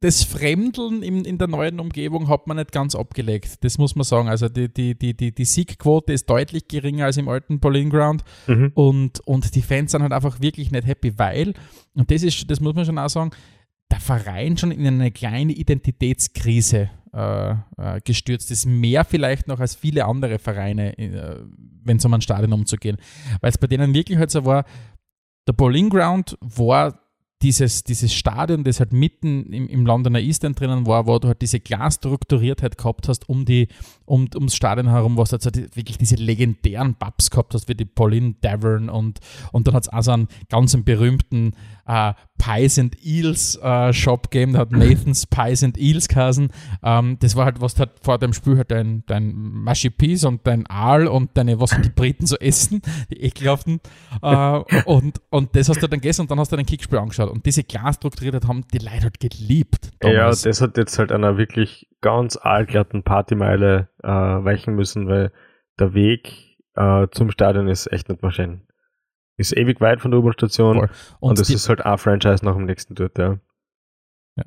das Fremdeln in, in der neuen Umgebung hat man nicht ganz abgelegt. Das muss man sagen. Also die, die, die, die, die Siegquote ist deutlich geringer als im alten Bowling Ground. Mhm. Und, und die Fans sind halt einfach wirklich nicht happy, weil, und das ist, das muss man schon auch sagen, der Verein schon in eine kleine Identitätskrise äh, äh, gestürzt ist. Mehr vielleicht noch als viele andere Vereine, äh, wenn es um ein Stadion umzugehen. Weil es bei denen wirklich halt so war, der Bowling Ground war dieses, dieses Stadion, das halt mitten im, im Londoner Eastern drinnen war, wo du halt diese Glasstrukturiertheit gehabt hast um die, um, ums Stadion herum, wo du halt so die, wirklich diese legendären Pubs gehabt hast, wie die Pauline Davern und, und dann hat es auch so einen ganz berühmten äh, Pies and Eels äh, Shop gegeben, der hat Nathan's Pies and Eels geheißen. Ähm, das war halt, was du halt vor dem Spiel halt dein, dein Peas und dein Aal und deine, was die Briten so essen, die ekelhaften. Äh, und, und das hast du dann gegessen und dann hast du dein Kickspiel angeschaut. Und diese Glasstrukturiertheit haben die Leute halt geliebt. Damals. Ja, das hat jetzt halt einer wirklich ganz aalglatten Partymeile äh, weichen müssen, weil der Weg äh, zum Stadion ist echt nicht Maschinen. Ist ewig weit von der U-Bahn-Station und, und das ist halt ein Franchise nach dem nächsten dort, ja. ja.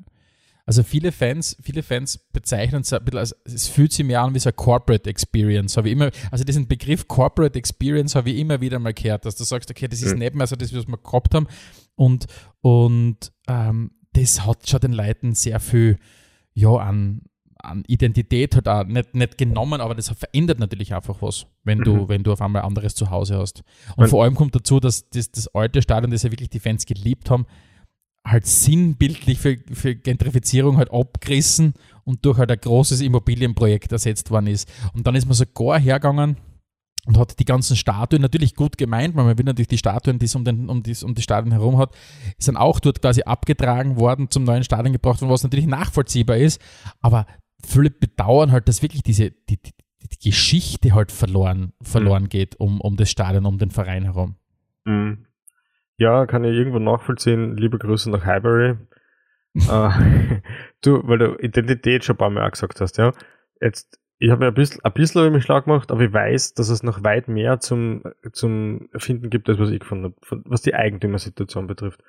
Also viele Fans, viele Fans bezeichnen es ein bisschen als, es fühlt sich mehr an wie so eine Corporate Experience. Habe ich immer, also diesen Begriff Corporate Experience habe ich immer wieder mal gehört, dass du sagst, okay, das ist mhm. nicht mehr so das, was wir gehabt haben. Und, und ähm, das hat schon den Leuten sehr viel ja, an, an Identität halt auch nicht, nicht genommen, aber das verändert natürlich einfach was, wenn du, mhm. wenn du auf einmal anderes Zuhause hast. Und, und vor allem kommt dazu, dass das, das alte Stadion, das ja wirklich die Fans geliebt haben, halt sinnbildlich für, für Gentrifizierung halt abgerissen und durch halt ein großes Immobilienprojekt ersetzt worden ist. Und dann ist man sogar hergegangen und hat die ganzen Statuen natürlich gut gemeint, weil man will natürlich die Statuen, die es um, den, um, die, um die Stadion herum hat, sind auch dort quasi abgetragen worden, zum neuen Stadion gebracht worden, was natürlich nachvollziehbar ist. Aber viele bedauern halt, dass wirklich diese, die, die, die Geschichte halt verloren, verloren mhm. geht um, um das Stadion, um den Verein herum. Mhm. Ja, kann ich irgendwo nachvollziehen. Liebe Grüße nach Highbury. äh, [laughs] [laughs] du, weil du Identität schon ein paar Mal gesagt hast, ja. Jetzt ich habe mir ein bisschen, ein bisschen ich mich schlau gemacht, aber ich weiß, dass es noch weit mehr zum, zum Erfinden gibt, als was ich gefunden habe, was die Eigentümersituation betrifft.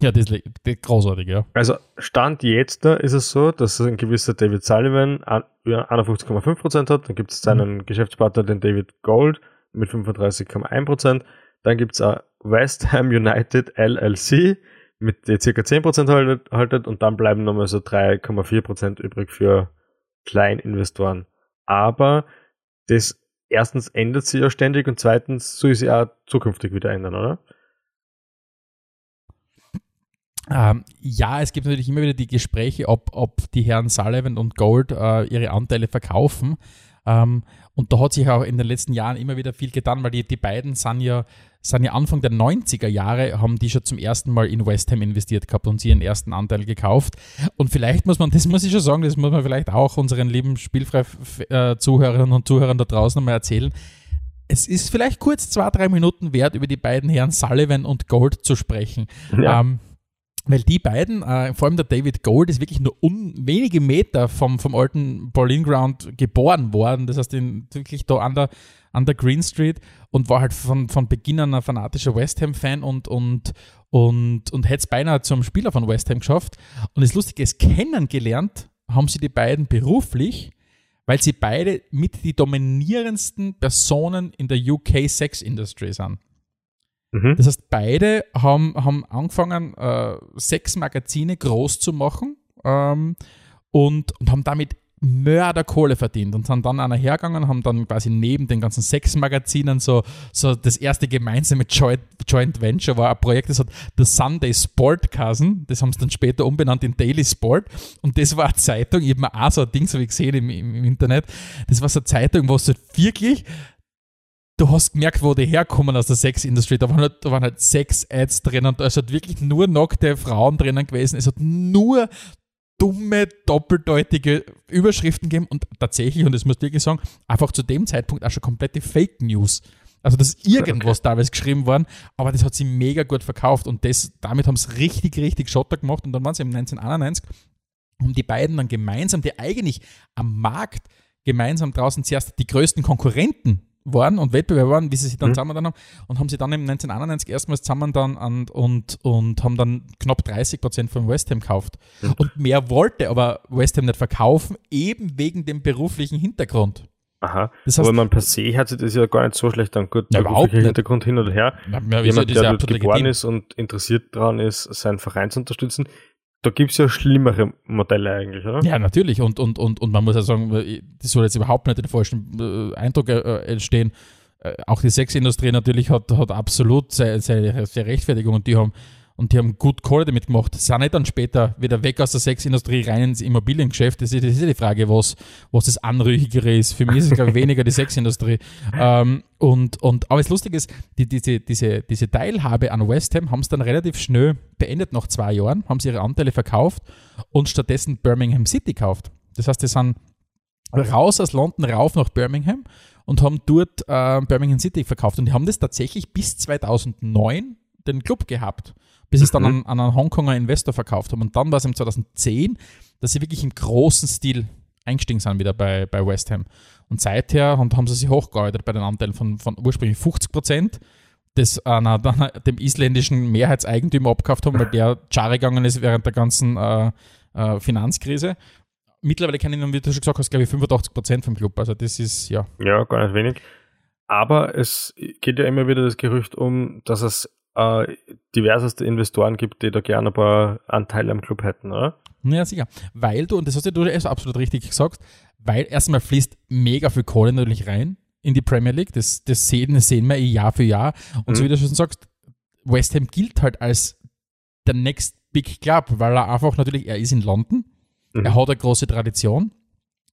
Ja, das ist, großartig, ja. Also, Stand jetzt ist es so, dass ein gewisser David Sullivan 51,5% hat, dann gibt es seinen mhm. Geschäftspartner, den David Gold, mit 35,1%, dann gibt es West Ham United LLC, mit der ca. 10% haltet, haltet und dann bleiben nochmal so 3,4% übrig für Kleininvestoren aber das erstens ändert sich ja ständig und zweitens soll sich auch zukünftig wieder ändern, oder? Ähm, ja, es gibt natürlich immer wieder die Gespräche, ob, ob die Herren Sullivan und Gold äh, ihre Anteile verkaufen. Ähm, und da hat sich auch in den letzten Jahren immer wieder viel getan, weil die, die beiden sind ja, sind ja Anfang der 90er Jahre, haben die schon zum ersten Mal in West Ham investiert gehabt und sie ihren ersten Anteil gekauft. Und vielleicht muss man, [laughs] das muss ich schon sagen, das muss man vielleicht auch unseren lieben Spielfrei-Zuhörerinnen und Zuhörern da draußen mal erzählen. Es ist vielleicht kurz zwei, drei Minuten wert, über die beiden Herren Sullivan und Gold zu sprechen. Ja. Ähm, weil die beiden, äh, vor allem der David Gold, ist wirklich nur wenige Meter vom, vom alten Berlin Ground geboren worden. Das heißt, in, wirklich da an der, an der Green Street und war halt von, von Beginn an ein fanatischer West Ham-Fan und, und, und, und hätte es beinahe zum Spieler von West Ham geschafft. Und das Lustige ist, kennengelernt haben sie die beiden beruflich, weil sie beide mit die dominierendsten Personen in der UK Sex Industry sind. Mhm. Das heißt, beide haben, haben angefangen, äh, sechs Magazine groß zu machen ähm, und, und haben damit Mörderkohle verdient und sind dann einer hergegangen, haben dann quasi neben den ganzen Sexmagazinen so, so das erste gemeinsame Joint, Joint Venture war ein Projekt, das hat The Sunday Sport Cousin, das haben sie dann später umbenannt in Daily Sport und das war eine Zeitung, ich habe mir auch so ein Ding so wie gesehen im, im, Internet, das war so eine Zeitung, wo es halt wirklich du hast gemerkt, wo die herkommen aus der Sex-Industrie. Da, waren halt, da waren halt Sex-Ads drin und da ist halt wirklich nur nackte Frauen drinnen gewesen. Es hat nur dumme, doppeldeutige Überschriften gegeben und tatsächlich, und das muss ich wirklich sagen, einfach zu dem Zeitpunkt auch schon komplette Fake News. Also das ist irgendwas okay. [laughs] teilweise geschrieben worden, aber das hat sie mega gut verkauft und das, damit haben sie richtig, richtig Schotter gemacht und dann waren sie im 1991 haben die beiden dann gemeinsam, die eigentlich am Markt gemeinsam draußen zuerst die größten Konkurrenten waren und Wettbewerber waren, wie sie sich dann mhm. zusammen dann haben und haben sie dann im 1991 erstmals zusammen dann an, und, und haben dann knapp 30 Prozent von West Ham gekauft. Mhm. Und mehr wollte aber West Ham nicht verkaufen, eben wegen dem beruflichen Hintergrund. Aha. Das heißt, aber man per se hat sich das ja gar nicht so schlecht an. Gut, ja, überhaupt Hintergrund hin oder her. Ja, Jemand, der dort geboren legitim. ist und interessiert daran ist, seinen Verein zu unterstützen, da gibt es ja schlimmere Modelle eigentlich, oder? Ja, natürlich. Und, und, und, und man muss ja sagen, das soll jetzt überhaupt nicht den falschen äh, Eindruck äh, entstehen. Äh, auch die Sexindustrie natürlich hat, hat absolut seine, seine Rechtfertigung und die haben und die haben gut Kohle damit gemacht. Sie sind nicht dann später wieder weg aus der Sexindustrie rein ins Immobiliengeschäft. Das ist, das ist die Frage, was, was das Anrüchigere ist. Für mich ist es, glaube ich, [laughs] weniger die Sexindustrie. Ähm, und, und, aber das Lustige ist, die, diese, diese, diese Teilhabe an West Ham haben es dann relativ schnell beendet, nach zwei Jahren, haben sie ihre Anteile verkauft und stattdessen Birmingham City gekauft. Das heißt, die sind raus aus London, rauf nach Birmingham und haben dort äh, Birmingham City verkauft. Und die haben das tatsächlich bis 2009 den Club gehabt bis es dann mhm. an, an einen Hongkonger Investor verkauft haben. Und dann war es im 2010, dass sie wirklich im großen Stil eingestiegen sind wieder bei, bei West Ham. Und seither und haben sie sich hochgearbeitet bei den Anteilen von, von ursprünglich 50 Prozent, das [laughs] einer, dem isländischen Mehrheitseigentümer abgekauft haben, weil der Jahre gegangen ist während der ganzen äh, äh, Finanzkrise. Mittlerweile kann ich, wie du schon gesagt hast, glaube ich, 85 Prozent vom Club. Also das ist, ja. Ja, gar nicht wenig. Aber es geht ja immer wieder das Gerücht um, dass es äh, diverseste Investoren gibt, die da gerne ein paar Anteile am Club hätten, oder? Ja, sicher. Weil du, und das hast du erst absolut richtig gesagt, weil erstmal fließt mega viel Kohle natürlich rein in die Premier League. Das, das, sehen, das sehen wir eh Jahr für Jahr. Und mhm. so wie du schon sagst, West Ham gilt halt als der Next Big Club, weil er einfach natürlich, er ist in London, mhm. er hat eine große Tradition.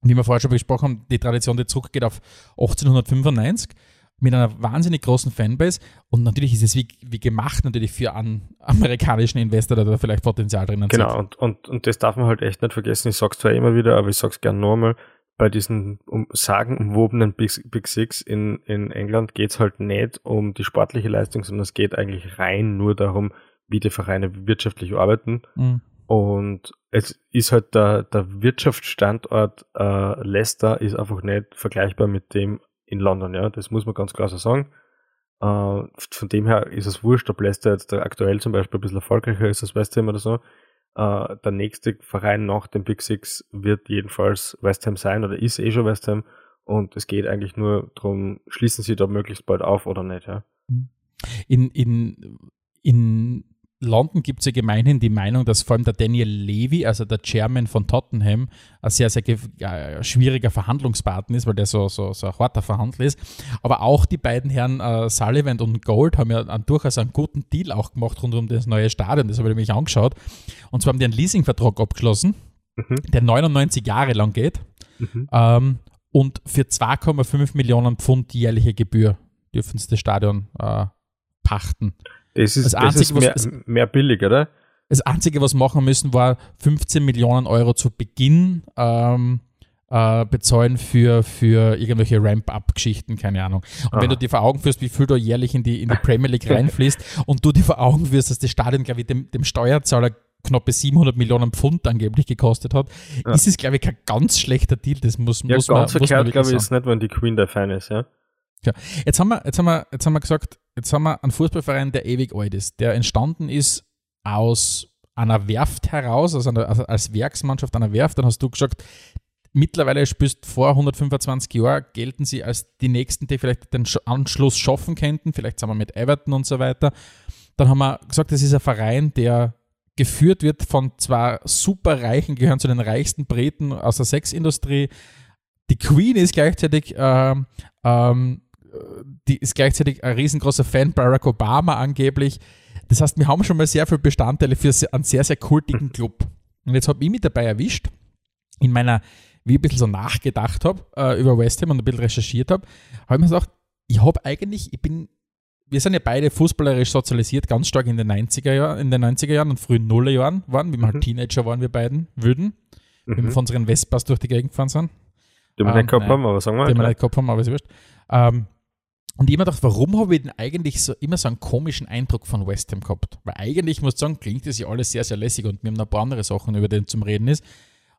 Wie wir vorher schon besprochen haben, die Tradition, die zurückgeht auf 1895 mit einer wahnsinnig großen Fanbase und natürlich ist es wie, wie gemacht natürlich für einen amerikanischen Investor, der da vielleicht Potenzial drinnen Genau, und, und, und das darf man halt echt nicht vergessen. Ich sag's zwar immer wieder, aber ich sag's gern nochmal, bei diesen um, sagenumwobenen Big, Big Six in, in England geht's halt nicht um die sportliche Leistung, sondern es geht eigentlich rein nur darum, wie die Vereine wirtschaftlich arbeiten. Mhm. Und es ist halt der, der Wirtschaftsstandort äh, Leicester ist einfach nicht vergleichbar mit dem in London, ja. Das muss man ganz klar so sagen. Äh, von dem her ist es wurscht, ob Leicester jetzt aktuell zum Beispiel ein bisschen erfolgreicher ist als West Ham oder so. Äh, der nächste Verein nach dem Big Six wird jedenfalls West Ham sein oder ist eh schon West Ham. Und es geht eigentlich nur darum, schließen sie da möglichst bald auf oder nicht, ja. In, in, in London gibt es ja gemeinhin die Meinung, dass vor allem der Daniel Levy, also der Chairman von Tottenham, ein sehr, sehr schwieriger Verhandlungspartner ist, weil der so, so, so ein harter Verhandler ist. Aber auch die beiden Herren äh, Sullivan und Gold haben ja einen, durchaus einen guten Deal auch gemacht rund um das neue Stadion. Das habe ich mich angeschaut. Und zwar haben die einen Leasingvertrag abgeschlossen, mhm. der 99 Jahre lang geht. Mhm. Ähm, und für 2,5 Millionen Pfund jährliche Gebühr dürfen sie das Stadion äh, pachten. Das ist, das Einzige, das ist mehr, was, mehr billig, oder? Das Einzige, was machen müssen, war 15 Millionen Euro zu Beginn ähm, äh, bezahlen für, für irgendwelche Ramp-Up-Geschichten, keine Ahnung. Und Aha. wenn du dir vor Augen führst, wie viel du jährlich in die, in die Premier League [laughs] reinfließt und du dir vor Augen führst, dass das Stadion, glaube ich, dem, dem Steuerzahler knappe 700 Millionen Pfund angeblich gekostet hat, ja. ist es, glaube ich, kein ganz schlechter Deal. Das muss, ja, muss man ganz verkehrt, glaube ich, ist nicht, wenn die Queen der Fan ist, ja. Ja. Jetzt, haben wir, jetzt, haben wir, jetzt haben wir gesagt, jetzt haben wir einen Fußballverein, der ewig alt ist, der entstanden ist aus einer Werft heraus, also, einer, als Werksmannschaft einer Werft. Dann hast du gesagt, mittlerweile spielst vor 125 Jahren, gelten sie als die Nächsten, die vielleicht den Anschluss schaffen könnten, vielleicht sagen wir mit Everton und so weiter. Dann haben wir gesagt, das ist ein Verein, der geführt wird von zwei superreichen, gehören zu den reichsten Briten aus der Sexindustrie. Die Queen ist gleichzeitig äh, ähm, die ist gleichzeitig ein riesengroßer Fan Barack Obama angeblich. Das heißt, wir haben schon mal sehr viele Bestandteile für einen sehr, sehr kultigen Club. Und jetzt habe ich mich dabei erwischt, in meiner, wie ich ein bisschen so nachgedacht habe äh, über West Ham und ein bisschen recherchiert habe, habe ich mir gesagt, ich habe eigentlich, ich bin, wir sind ja beide fußballerisch sozialisiert, ganz stark in den 90er Jahren, in den 90er Jahren und frühen Nullerjahren waren, wie wir halt mhm. halt Teenager waren, wir beiden, würden, mhm. wenn wir von unseren Vespas durch die Gegend gefahren sind. Die wir ähm, nicht gehabt haben, aber sagen wir. Die wir nicht gehabt haben, aber ist wurscht. Ähm, und mir gedacht, warum habe ich denn eigentlich so immer so einen komischen Eindruck von West Ham gehabt? Weil eigentlich, muss ich sagen, klingt das ja alles sehr, sehr lässig und wir haben noch ein paar andere Sachen, über die zum Reden ist.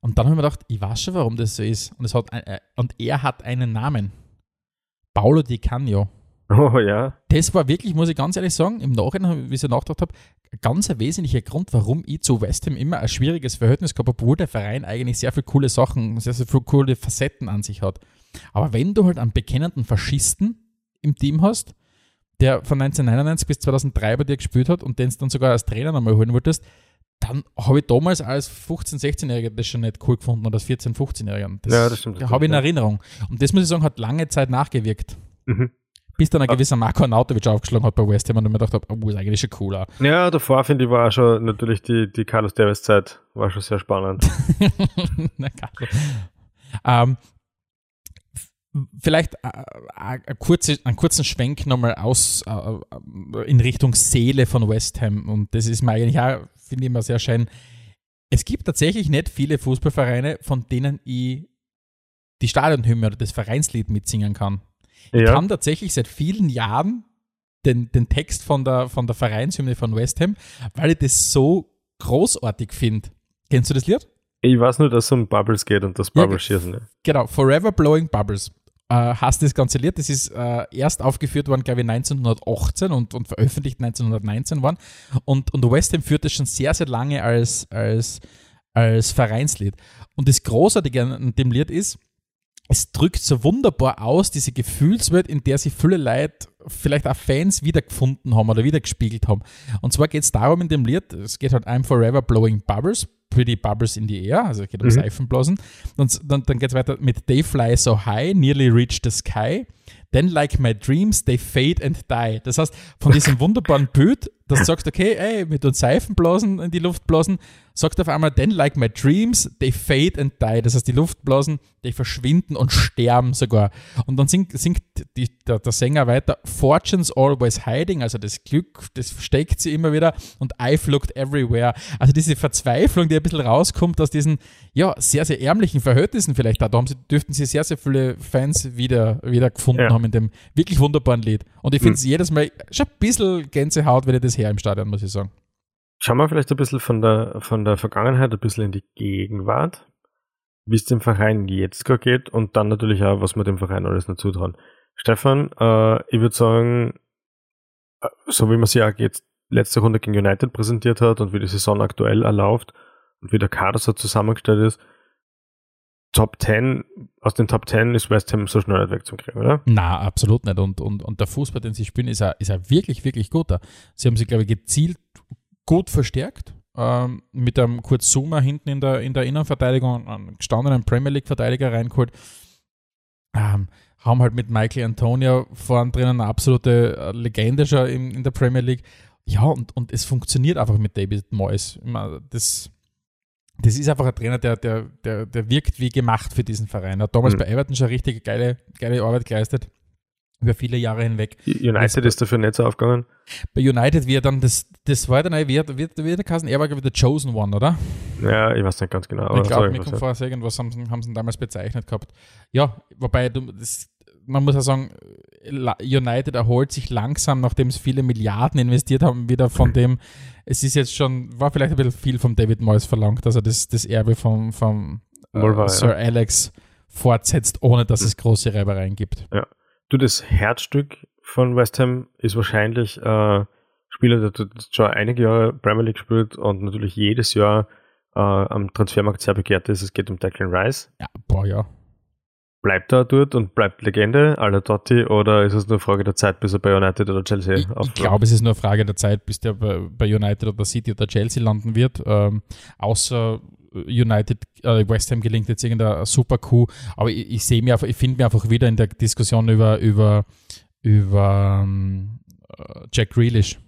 Und dann habe ich mir gedacht, ich weiß schon, warum das so ist. Und, es hat äh, und er hat einen Namen. Paulo Di Canio. Oh ja. Das war wirklich, muss ich ganz ehrlich sagen, im Nachhinein, wie ich so nachgedacht habe, ein ganz wesentlicher Grund, warum ich zu West Ham immer ein schwieriges Verhältnis gehabt habe, obwohl der Verein eigentlich sehr viele coole Sachen, sehr, sehr viele coole Facetten an sich hat. Aber wenn du halt einen bekennenden Faschisten im Team hast, der von 1999 bis 2003 bei dir gespielt hat und den du dann sogar als Trainer nochmal holen wolltest, dann habe ich damals als 15-, 16-Jähriger das schon nicht cool gefunden oder als 14-, 15-Jähriger. Das, ja, das stimmt. Das habe ich in Erinnerung. Und das muss ich sagen, hat lange Zeit nachgewirkt. Mhm. Bis dann ein gewisser Marco Arnautovic aufgeschlagen hat bei West Ham und ich mir gedacht habe, oh, ist eigentlich schon cooler. Ja, davor finde ich war auch schon natürlich die, die Carlos Davis Zeit war schon sehr spannend. [laughs] Na, ähm, vielleicht äh, äh, einen kurzen Schwenk nochmal aus äh, in Richtung Seele von West Ham. Und das ist mir eigentlich auch, finde ich immer sehr schön. Es gibt tatsächlich nicht viele Fußballvereine, von denen ich die Stadionhymne oder das Vereinslied mitsingen kann. Ja. Ich kann tatsächlich seit vielen Jahren den, den Text von der, von der Vereinshymne von West Ham, weil ich das so großartig finde. Kennst du das Lied? Ich weiß nur, dass es um Bubbles geht und das Bubbles ja, schießen. Genau, Forever Blowing Bubbles äh, hast das Ganze lehrt. Das ist äh, erst aufgeführt worden, glaube ich, 1918 und, und veröffentlicht 1919 worden. Und, und West Ham führt das schon sehr, sehr lange als, als, als Vereinslied. Und das Großartige an dem Lied ist, es drückt so wunderbar aus, diese Gefühlswelt, in der sich viele Leute, vielleicht auch Fans, wiedergefunden haben oder wiedergespiegelt haben. Und zwar geht es darum in dem Lied, es geht halt I'm Forever Blowing Bubbles, Pretty Bubbles in the Air, also geht um mhm. Seifenblasen. Und dann, dann geht es weiter mit They Fly So High, Nearly Reach the Sky. Then, like my dreams, they fade and die. Das heißt, von diesem wunderbaren Bild, dass du sagst, okay, ey, wir tun Seifenblasen in die Luft blasen, sagt auf einmal, then like my dreams, they fade and die. Das heißt, die Luftblasen, die verschwinden und sterben sogar. Und dann singt, singt die, der, der, Sänger weiter, Fortune's always hiding, also das Glück, das versteckt sie immer wieder und I've looked everywhere. Also diese Verzweiflung, die ein bisschen rauskommt aus diesen, ja, sehr, sehr ärmlichen Verhältnissen vielleicht da. Da haben sie, dürften sie sehr, sehr viele Fans wieder, wieder gefunden ja. haben in dem wirklich wunderbaren Lied. Und ich finde es mhm. jedes Mal schon ein bisschen Gänsehaut, wenn ich das her im Stadion, muss ich sagen. Schauen wir vielleicht ein bisschen von der, von der Vergangenheit ein bisschen in die Gegenwart, wie es dem Verein jetzt gerade geht und dann natürlich auch, was wir dem Verein alles noch zutrauen. Stefan, äh, ich würde sagen, äh, so wie man sie auch jetzt letzte Runde gegen United präsentiert hat und wie die Saison aktuell erlauft und wie der Kader so zusammengestellt ist, Top 10, aus den Top 10 ist West Ham so schnell nicht wegzukriegen, oder? Na, absolut nicht. Und, und, und der Fußball, den sie spielen, ist ja, ist wirklich, wirklich guter. Sie haben sich, glaube ich, gezielt gut verstärkt. Ähm, mit einem Kurt Zuma hinten in der, in der Innenverteidigung, einen gestandenen Premier League-Verteidiger reingeholt. Ähm, haben halt mit Michael Antonio vorn drinnen eine absolute äh, Legende schon in, in der Premier League. Ja, und, und es funktioniert einfach mit David Moyes. Das, das ist einfach ein Trainer, der, der, der, der wirkt wie gemacht für diesen Verein. Er hat damals mhm. bei Everton schon richtig geile, geile Arbeit geleistet über viele Jahre hinweg. United ist dafür nicht so aufgegangen. Bei United wird dann, das, das war dann, wird, wird, wird der Kassen, er war glaube ich der Chosen One, oder? Ja, ich weiß nicht ganz genau. ich glaube, mir kommt vor, irgendwas haben, haben sie damals bezeichnet gehabt. Ja, wobei, du, das, man muss ja sagen, United erholt sich langsam, nachdem es viele Milliarden investiert haben, wieder von dem, es ist jetzt schon, war vielleicht ein bisschen viel vom David Moyes verlangt, dass er das, das Erbe vom, vom äh, Sir ja. Alex fortsetzt, ohne dass es große Reibereien gibt. Ja. Du, das Herzstück von West Ham ist wahrscheinlich äh, Spieler, der schon einige Jahre Premier League spielt und natürlich jedes Jahr äh, am Transfermarkt sehr begehrt ist. Es geht um Declan Rice. Ja, boah, ja. Bleibt er dort und bleibt Legende, aller Totti, oder ist es nur eine Frage der Zeit, bis er bei United oder Chelsea Ich, ich glaube, es ist nur eine Frage der Zeit, bis der bei, United oder City oder Chelsea landen wird. Ähm, außer United, äh, West Ham gelingt jetzt irgendein super Coup, aber ich, ich sehe mir einfach, ich finde mir einfach wieder in der Diskussion über, über, über ähm, äh, Jack Grealish.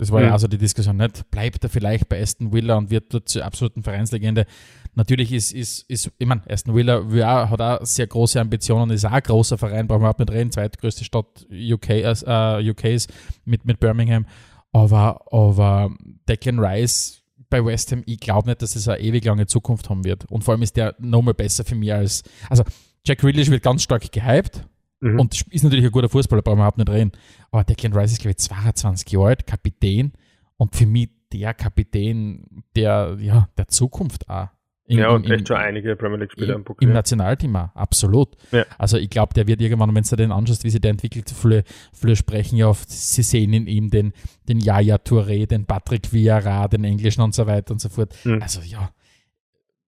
Das war mhm. ja also die Diskussion, nicht? Bleibt er vielleicht bei Aston Villa und wird dort zur absoluten Vereinslegende? Natürlich ist, ist, ist ich meine, Aston Villa hat auch sehr große Ambitionen, ist auch ein großer Verein, brauchen wir auch nicht reden, zweitgrößte Stadt UK, äh, UKs mit, mit Birmingham. Aber, aber Declan Rice bei West Ham, ich glaube nicht, dass es eine ewig lange Zukunft haben wird. Und vor allem ist der nochmal besser für mich als. Also, Jack Grealish wird ganz stark gehypt mhm. und ist natürlich ein guter Fußballer, brauchen wir überhaupt nicht reden. Aber Declan Rice ist, glaube ich, 22 Jahre alt, Kapitän und für mich der Kapitän der, ja, der Zukunft auch. In, ja, und in, echt schon einige Premier League-Spieler im. Im Nationalteam absolut. Ja. Also ich glaube, der wird irgendwann, wenn du den anschaust, wie sich der entwickelt, viele, viele sprechen ja oft, sie sehen in ihm den, den Yaya Touré, den Patrick Vieira, den Englischen und so weiter und so fort. Mhm. Also ja,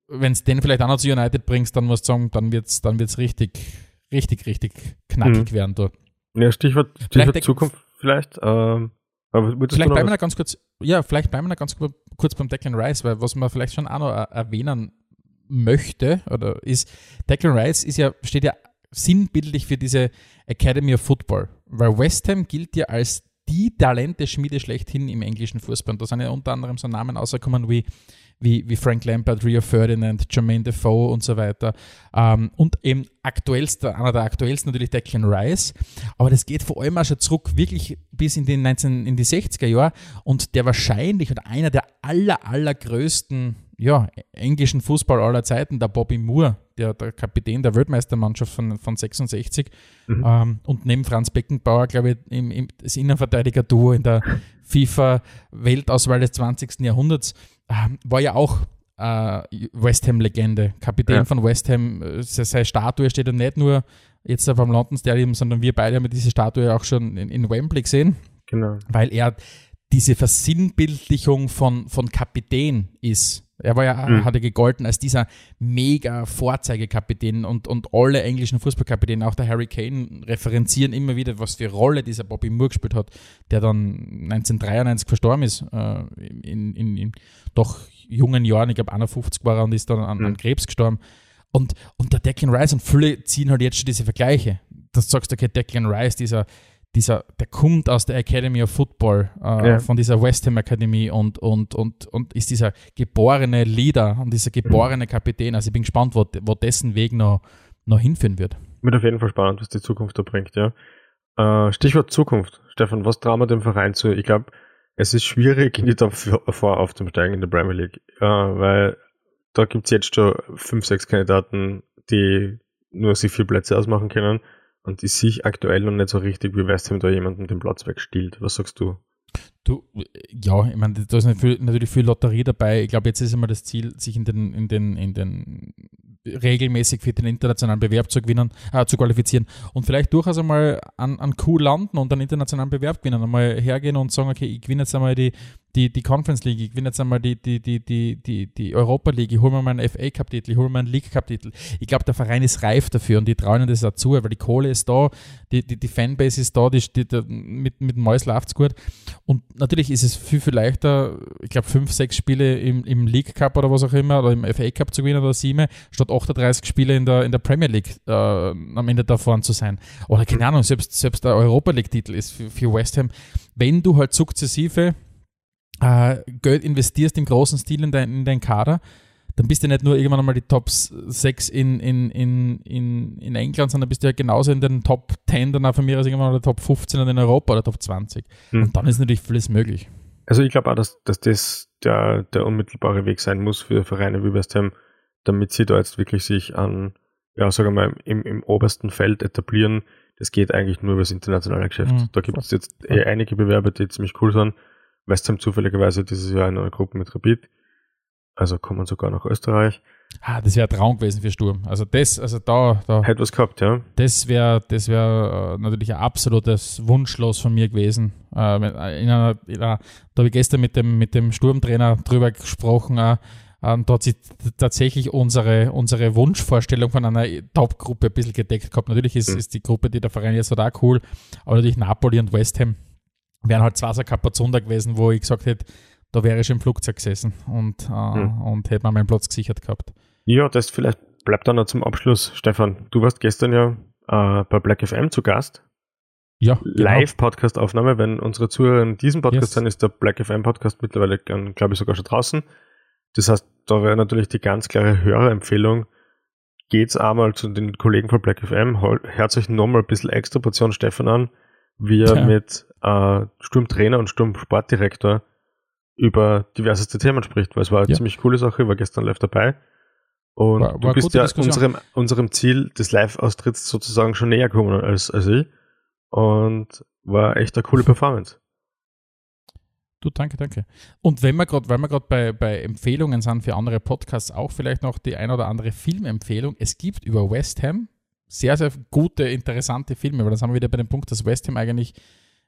wenn es den vielleicht auch noch zu United bringst, dann musst du sagen, dann wird es dann wird's richtig, richtig, richtig knackig mhm. werden dort. Ja, Stichwort, Stichwort Zukunft vielleicht. Ähm, vielleicht bleiben wir da ganz kurz, ja, vielleicht bleiben wir da ganz kurz beim Declan Rice, weil was man vielleicht schon auch noch erwähnen möchte, oder ist, Declan Rice ist ja, steht ja sinnbildlich für diese Academy of Football, weil West Ham gilt ja als die Talente-Schmiede schlechthin im englischen Fußball. Und da sind ja unter anderem so Namen rausgekommen wie, wie, wie Frank Lampard, Rio Ferdinand, Jermaine Defoe und so weiter. Ähm, und eben aktuellster, einer der aktuellsten natürlich Declan Rice. Aber das geht vor allem auch schon zurück wirklich bis in die, 19, in die 60er Jahre. Und der wahrscheinlich und einer der aller, allergrößten ja, englischen Fußball aller Zeiten, der Bobby Moore, der, der Kapitän der Weltmeistermannschaft von, von 66 mhm. ähm, und neben Franz Beckenbauer, glaube ich, im, im, das Innenverteidiger-Duo in der FIFA-Weltauswahl des 20. Jahrhunderts, ähm, war ja auch äh, West Ham-Legende, Kapitän ja. von West Ham. Äh, seine Statue steht ja nicht nur jetzt beim London Stadium, sondern wir beide haben diese Statue auch schon in, in Wembley gesehen. Genau. Weil er diese Versinnbildlichung von, von Kapitän ist Er war ja, mhm. hatte gegolten als dieser mega Vorzeigekapitän und, und alle englischen Fußballkapitäne, auch der Harry Kane, referenzieren immer wieder, was für Rolle dieser Bobby Moore gespielt hat, der dann 1993 verstorben ist, äh, in, in, in, doch jungen Jahren, ich glaube 51 war er und ist dann an, mhm. an Krebs gestorben. Und, und der Declan Rice und viele ziehen halt jetzt schon diese Vergleiche. Das sagst du, okay, Declan Rice, dieser dieser, der kommt aus der Academy of Football, äh, ja. von dieser West Ham Akademie und, und, und, und ist dieser geborene Leader und dieser geborene Kapitän. Also ich bin gespannt, wo, wo dessen Weg noch, noch hinführen wird. Wird auf jeden Fall spannend, was die Zukunft da bringt, ja. Äh, Stichwort Zukunft. Stefan, was trauen wir dem Verein zu? Ich glaube, es ist schwierig, in die Top 4 aufzusteigen in der Premier League, äh, weil da gibt es jetzt schon fünf, sechs Kandidaten, die nur sich vier Plätze ausmachen können. Und ich sehe aktuell noch nicht so richtig, wie West Ham da jemanden den Platz wegstiehlt. Was sagst du? Du, ja, ich meine, da ist natürlich viel Lotterie dabei. Ich glaube, jetzt ist immer das Ziel, sich in den, in den, in den regelmäßig für den internationalen Bewerb zu gewinnen, äh, zu qualifizieren und vielleicht durchaus einmal an, an Coup landen und einen internationalen Bewerb gewinnen. Einmal hergehen und sagen, okay, ich gewinne jetzt einmal die, die, die Conference League, ich gewinne jetzt einmal die, die, die, die, die, die Europa League, ich hole mir meinen FA Cup-Titel, ich hole mir meinen League Cup-Titel. Ich glaube, der Verein ist reif dafür und die trauen das dazu, weil die Kohle ist da, die, die, die Fanbase ist da, die, die, die mit, mit dem Mäus läuft es gut. Und natürlich ist es viel, viel leichter, ich glaube, fünf, sechs Spiele im, im League Cup oder was auch immer, oder im FA Cup zu gewinnen oder sieben, statt 38 Spiele in der, in der Premier League äh, am Ende da vorne zu sein. Oder keine Ahnung, selbst, selbst der Europa League-Titel ist für, für West Ham, wenn du halt sukzessive äh, Geld investierst im großen Stil in, dein, in deinen Kader, dann bist du nicht nur irgendwann einmal die Top 6 in, in, in, in, in England, sondern bist du ja genauso in den Top 10, dann auch von mir aus irgendwann mal der Top 15 in Europa oder Top 20. Hm. Und dann ist natürlich vieles möglich. Also ich glaube auch, dass, dass das der, der unmittelbare Weg sein muss für Vereine wie West Ham, damit sie da jetzt wirklich sich an, ja, sagen wir mal, im, im obersten Feld etablieren. Das geht eigentlich nur über das internationale Geschäft. Mhm. Da gibt es jetzt eh einige Bewerber, die ziemlich cool sind. West Ham zufälligerweise dieses Jahr in einer Gruppe mit Rapid. Also kommen sogar nach Österreich. Ah, das wäre ein Traum gewesen für Sturm. Also das, also da, da hätte was gehabt, ja. Das wäre, das wäre äh, natürlich ein absolutes Wunschlos von mir gewesen. Äh, in einer, in einer, da habe ich gestern mit dem mit dem Sturmtrainer drüber gesprochen. Äh, und da hat sich tatsächlich unsere, unsere Wunschvorstellung von einer Top-Gruppe ein bisschen gedeckt gehabt. Natürlich ist, mhm. ist die Gruppe, die der Verein jetzt hat, auch cool, aber natürlich Napoli und West Ham wären halt zwei so Kapazunder gewesen, wo ich gesagt hätte, da wäre ich im Flugzeug gesessen und, äh, hm. und hätte mir meinen Platz gesichert gehabt. Ja, das vielleicht bleibt dann noch zum Abschluss. Stefan, du warst gestern ja äh, bei Black FM zu Gast. Ja. Genau. Live-Podcast-Aufnahme. Wenn unsere Zuhörer in diesem Podcast yes. sind, ist der Black FM Podcast mittlerweile, glaube ich, sogar schon draußen. Das heißt, da wäre natürlich die ganz klare Hörerempfehlung. Geht's einmal zu den Kollegen von Black FM, hört euch nochmal ein bisschen extra Portion Stefan an, wie er ja. mit äh, Sturmtrainer und Sturmsportdirektor über diverseste Themen spricht, weil es war eine ja. ziemlich coole Sache, ich war gestern live dabei. Und war, war du bist ja unserem, unserem Ziel des Live-Austritts sozusagen schon näher gekommen als, als ich. Und war echt eine coole [laughs] Performance. Du, danke, danke. Und wenn wir gerade, weil wir gerade bei, bei Empfehlungen sind für andere Podcasts, auch vielleicht noch die ein oder andere Filmempfehlung. Es gibt über West Ham sehr, sehr gute, interessante Filme, weil dann sind wir wieder bei dem Punkt, dass West Ham eigentlich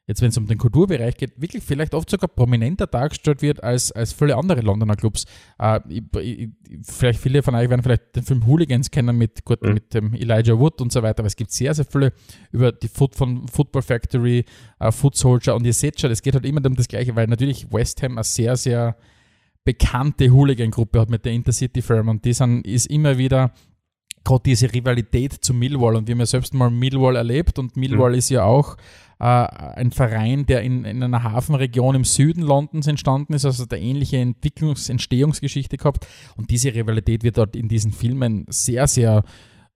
jetzt wenn es um den Kulturbereich geht, wirklich vielleicht oft sogar prominenter dargestellt wird als, als viele andere Londoner Clubs. Äh, ich, ich, vielleicht viele von euch werden vielleicht den Film Hooligans kennen mit, gut, mhm. mit dem Elijah Wood und so weiter, aber es gibt sehr, sehr viele über die Foot von Football Factory, äh, Foot Soldier und ihr seht schon, es geht halt immer um das Gleiche, weil natürlich West Ham eine sehr, sehr bekannte Hooligan-Gruppe hat mit der Intercity Firm und die sind, ist immer wieder gerade diese Rivalität zu Millwall und wir haben ja selbst mal Millwall erlebt und Millwall mhm. ist ja auch äh, ein Verein, der in, in einer Hafenregion im Süden Londons entstanden ist, also der ähnliche Entwicklungs-, Entstehungsgeschichte gehabt. Und diese Rivalität wird dort in diesen Filmen sehr, sehr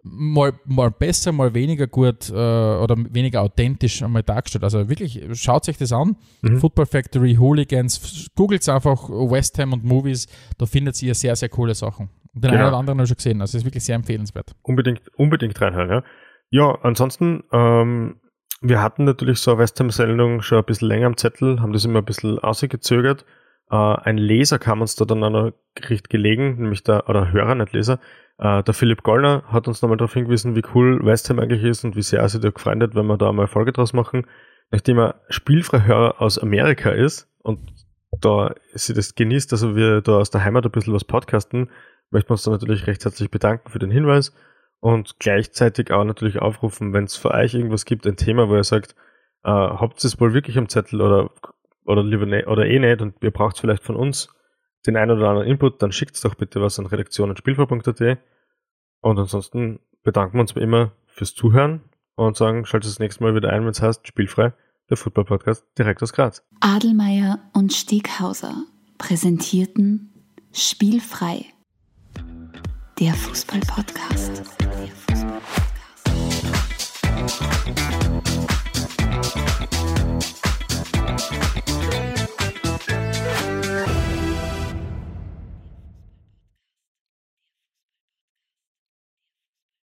mal, mal besser, mal weniger gut äh, oder weniger authentisch einmal dargestellt. Also wirklich, schaut euch das an. Mhm. Football Factory, Hooligans, googelt einfach West Ham und Movies, da findet ihr sehr, sehr coole Sachen. Den genau. einen oder anderen habe ich schon gesehen, also ist wirklich sehr empfehlenswert. Unbedingt, unbedingt reinhören, ja. Ja, ansonsten ähm, wir hatten natürlich so eine West Ham-Sendung schon ein bisschen länger am Zettel, haben das immer ein bisschen ausgezögert. Äh, ein Leser kam uns da dann auch noch recht gelegen, nämlich der, oder Hörer, nicht Leser, äh, der Philipp Gollner hat uns nochmal darauf hingewiesen, wie cool West Ham eigentlich ist und wie sehr er sich da gefreut hat, wenn wir da mal Folge draus machen. Nachdem er spielfrei Hörer aus Amerika ist und da sie das genießt, also wir da aus der Heimat ein bisschen was podcasten, möchten wir uns da natürlich recht herzlich bedanken für den Hinweis und gleichzeitig auch natürlich aufrufen, wenn es für euch irgendwas gibt, ein Thema, wo ihr sagt, äh, habt ihr es wohl wirklich am Zettel oder, oder lieber ne, oder eh nicht und ihr braucht vielleicht von uns den einen oder anderen Input, dann schickt doch bitte was an redaktion.spielfrei.at und ansonsten bedanken wir uns wie immer fürs Zuhören und sagen, schaltet das nächste Mal wieder ein, wenn es heißt Spielfrei, der Football-Podcast direkt aus Graz. Adelmeier und Steghauser präsentierten Spielfrei, der Fußball-Podcast. Der Fußball-Podcast.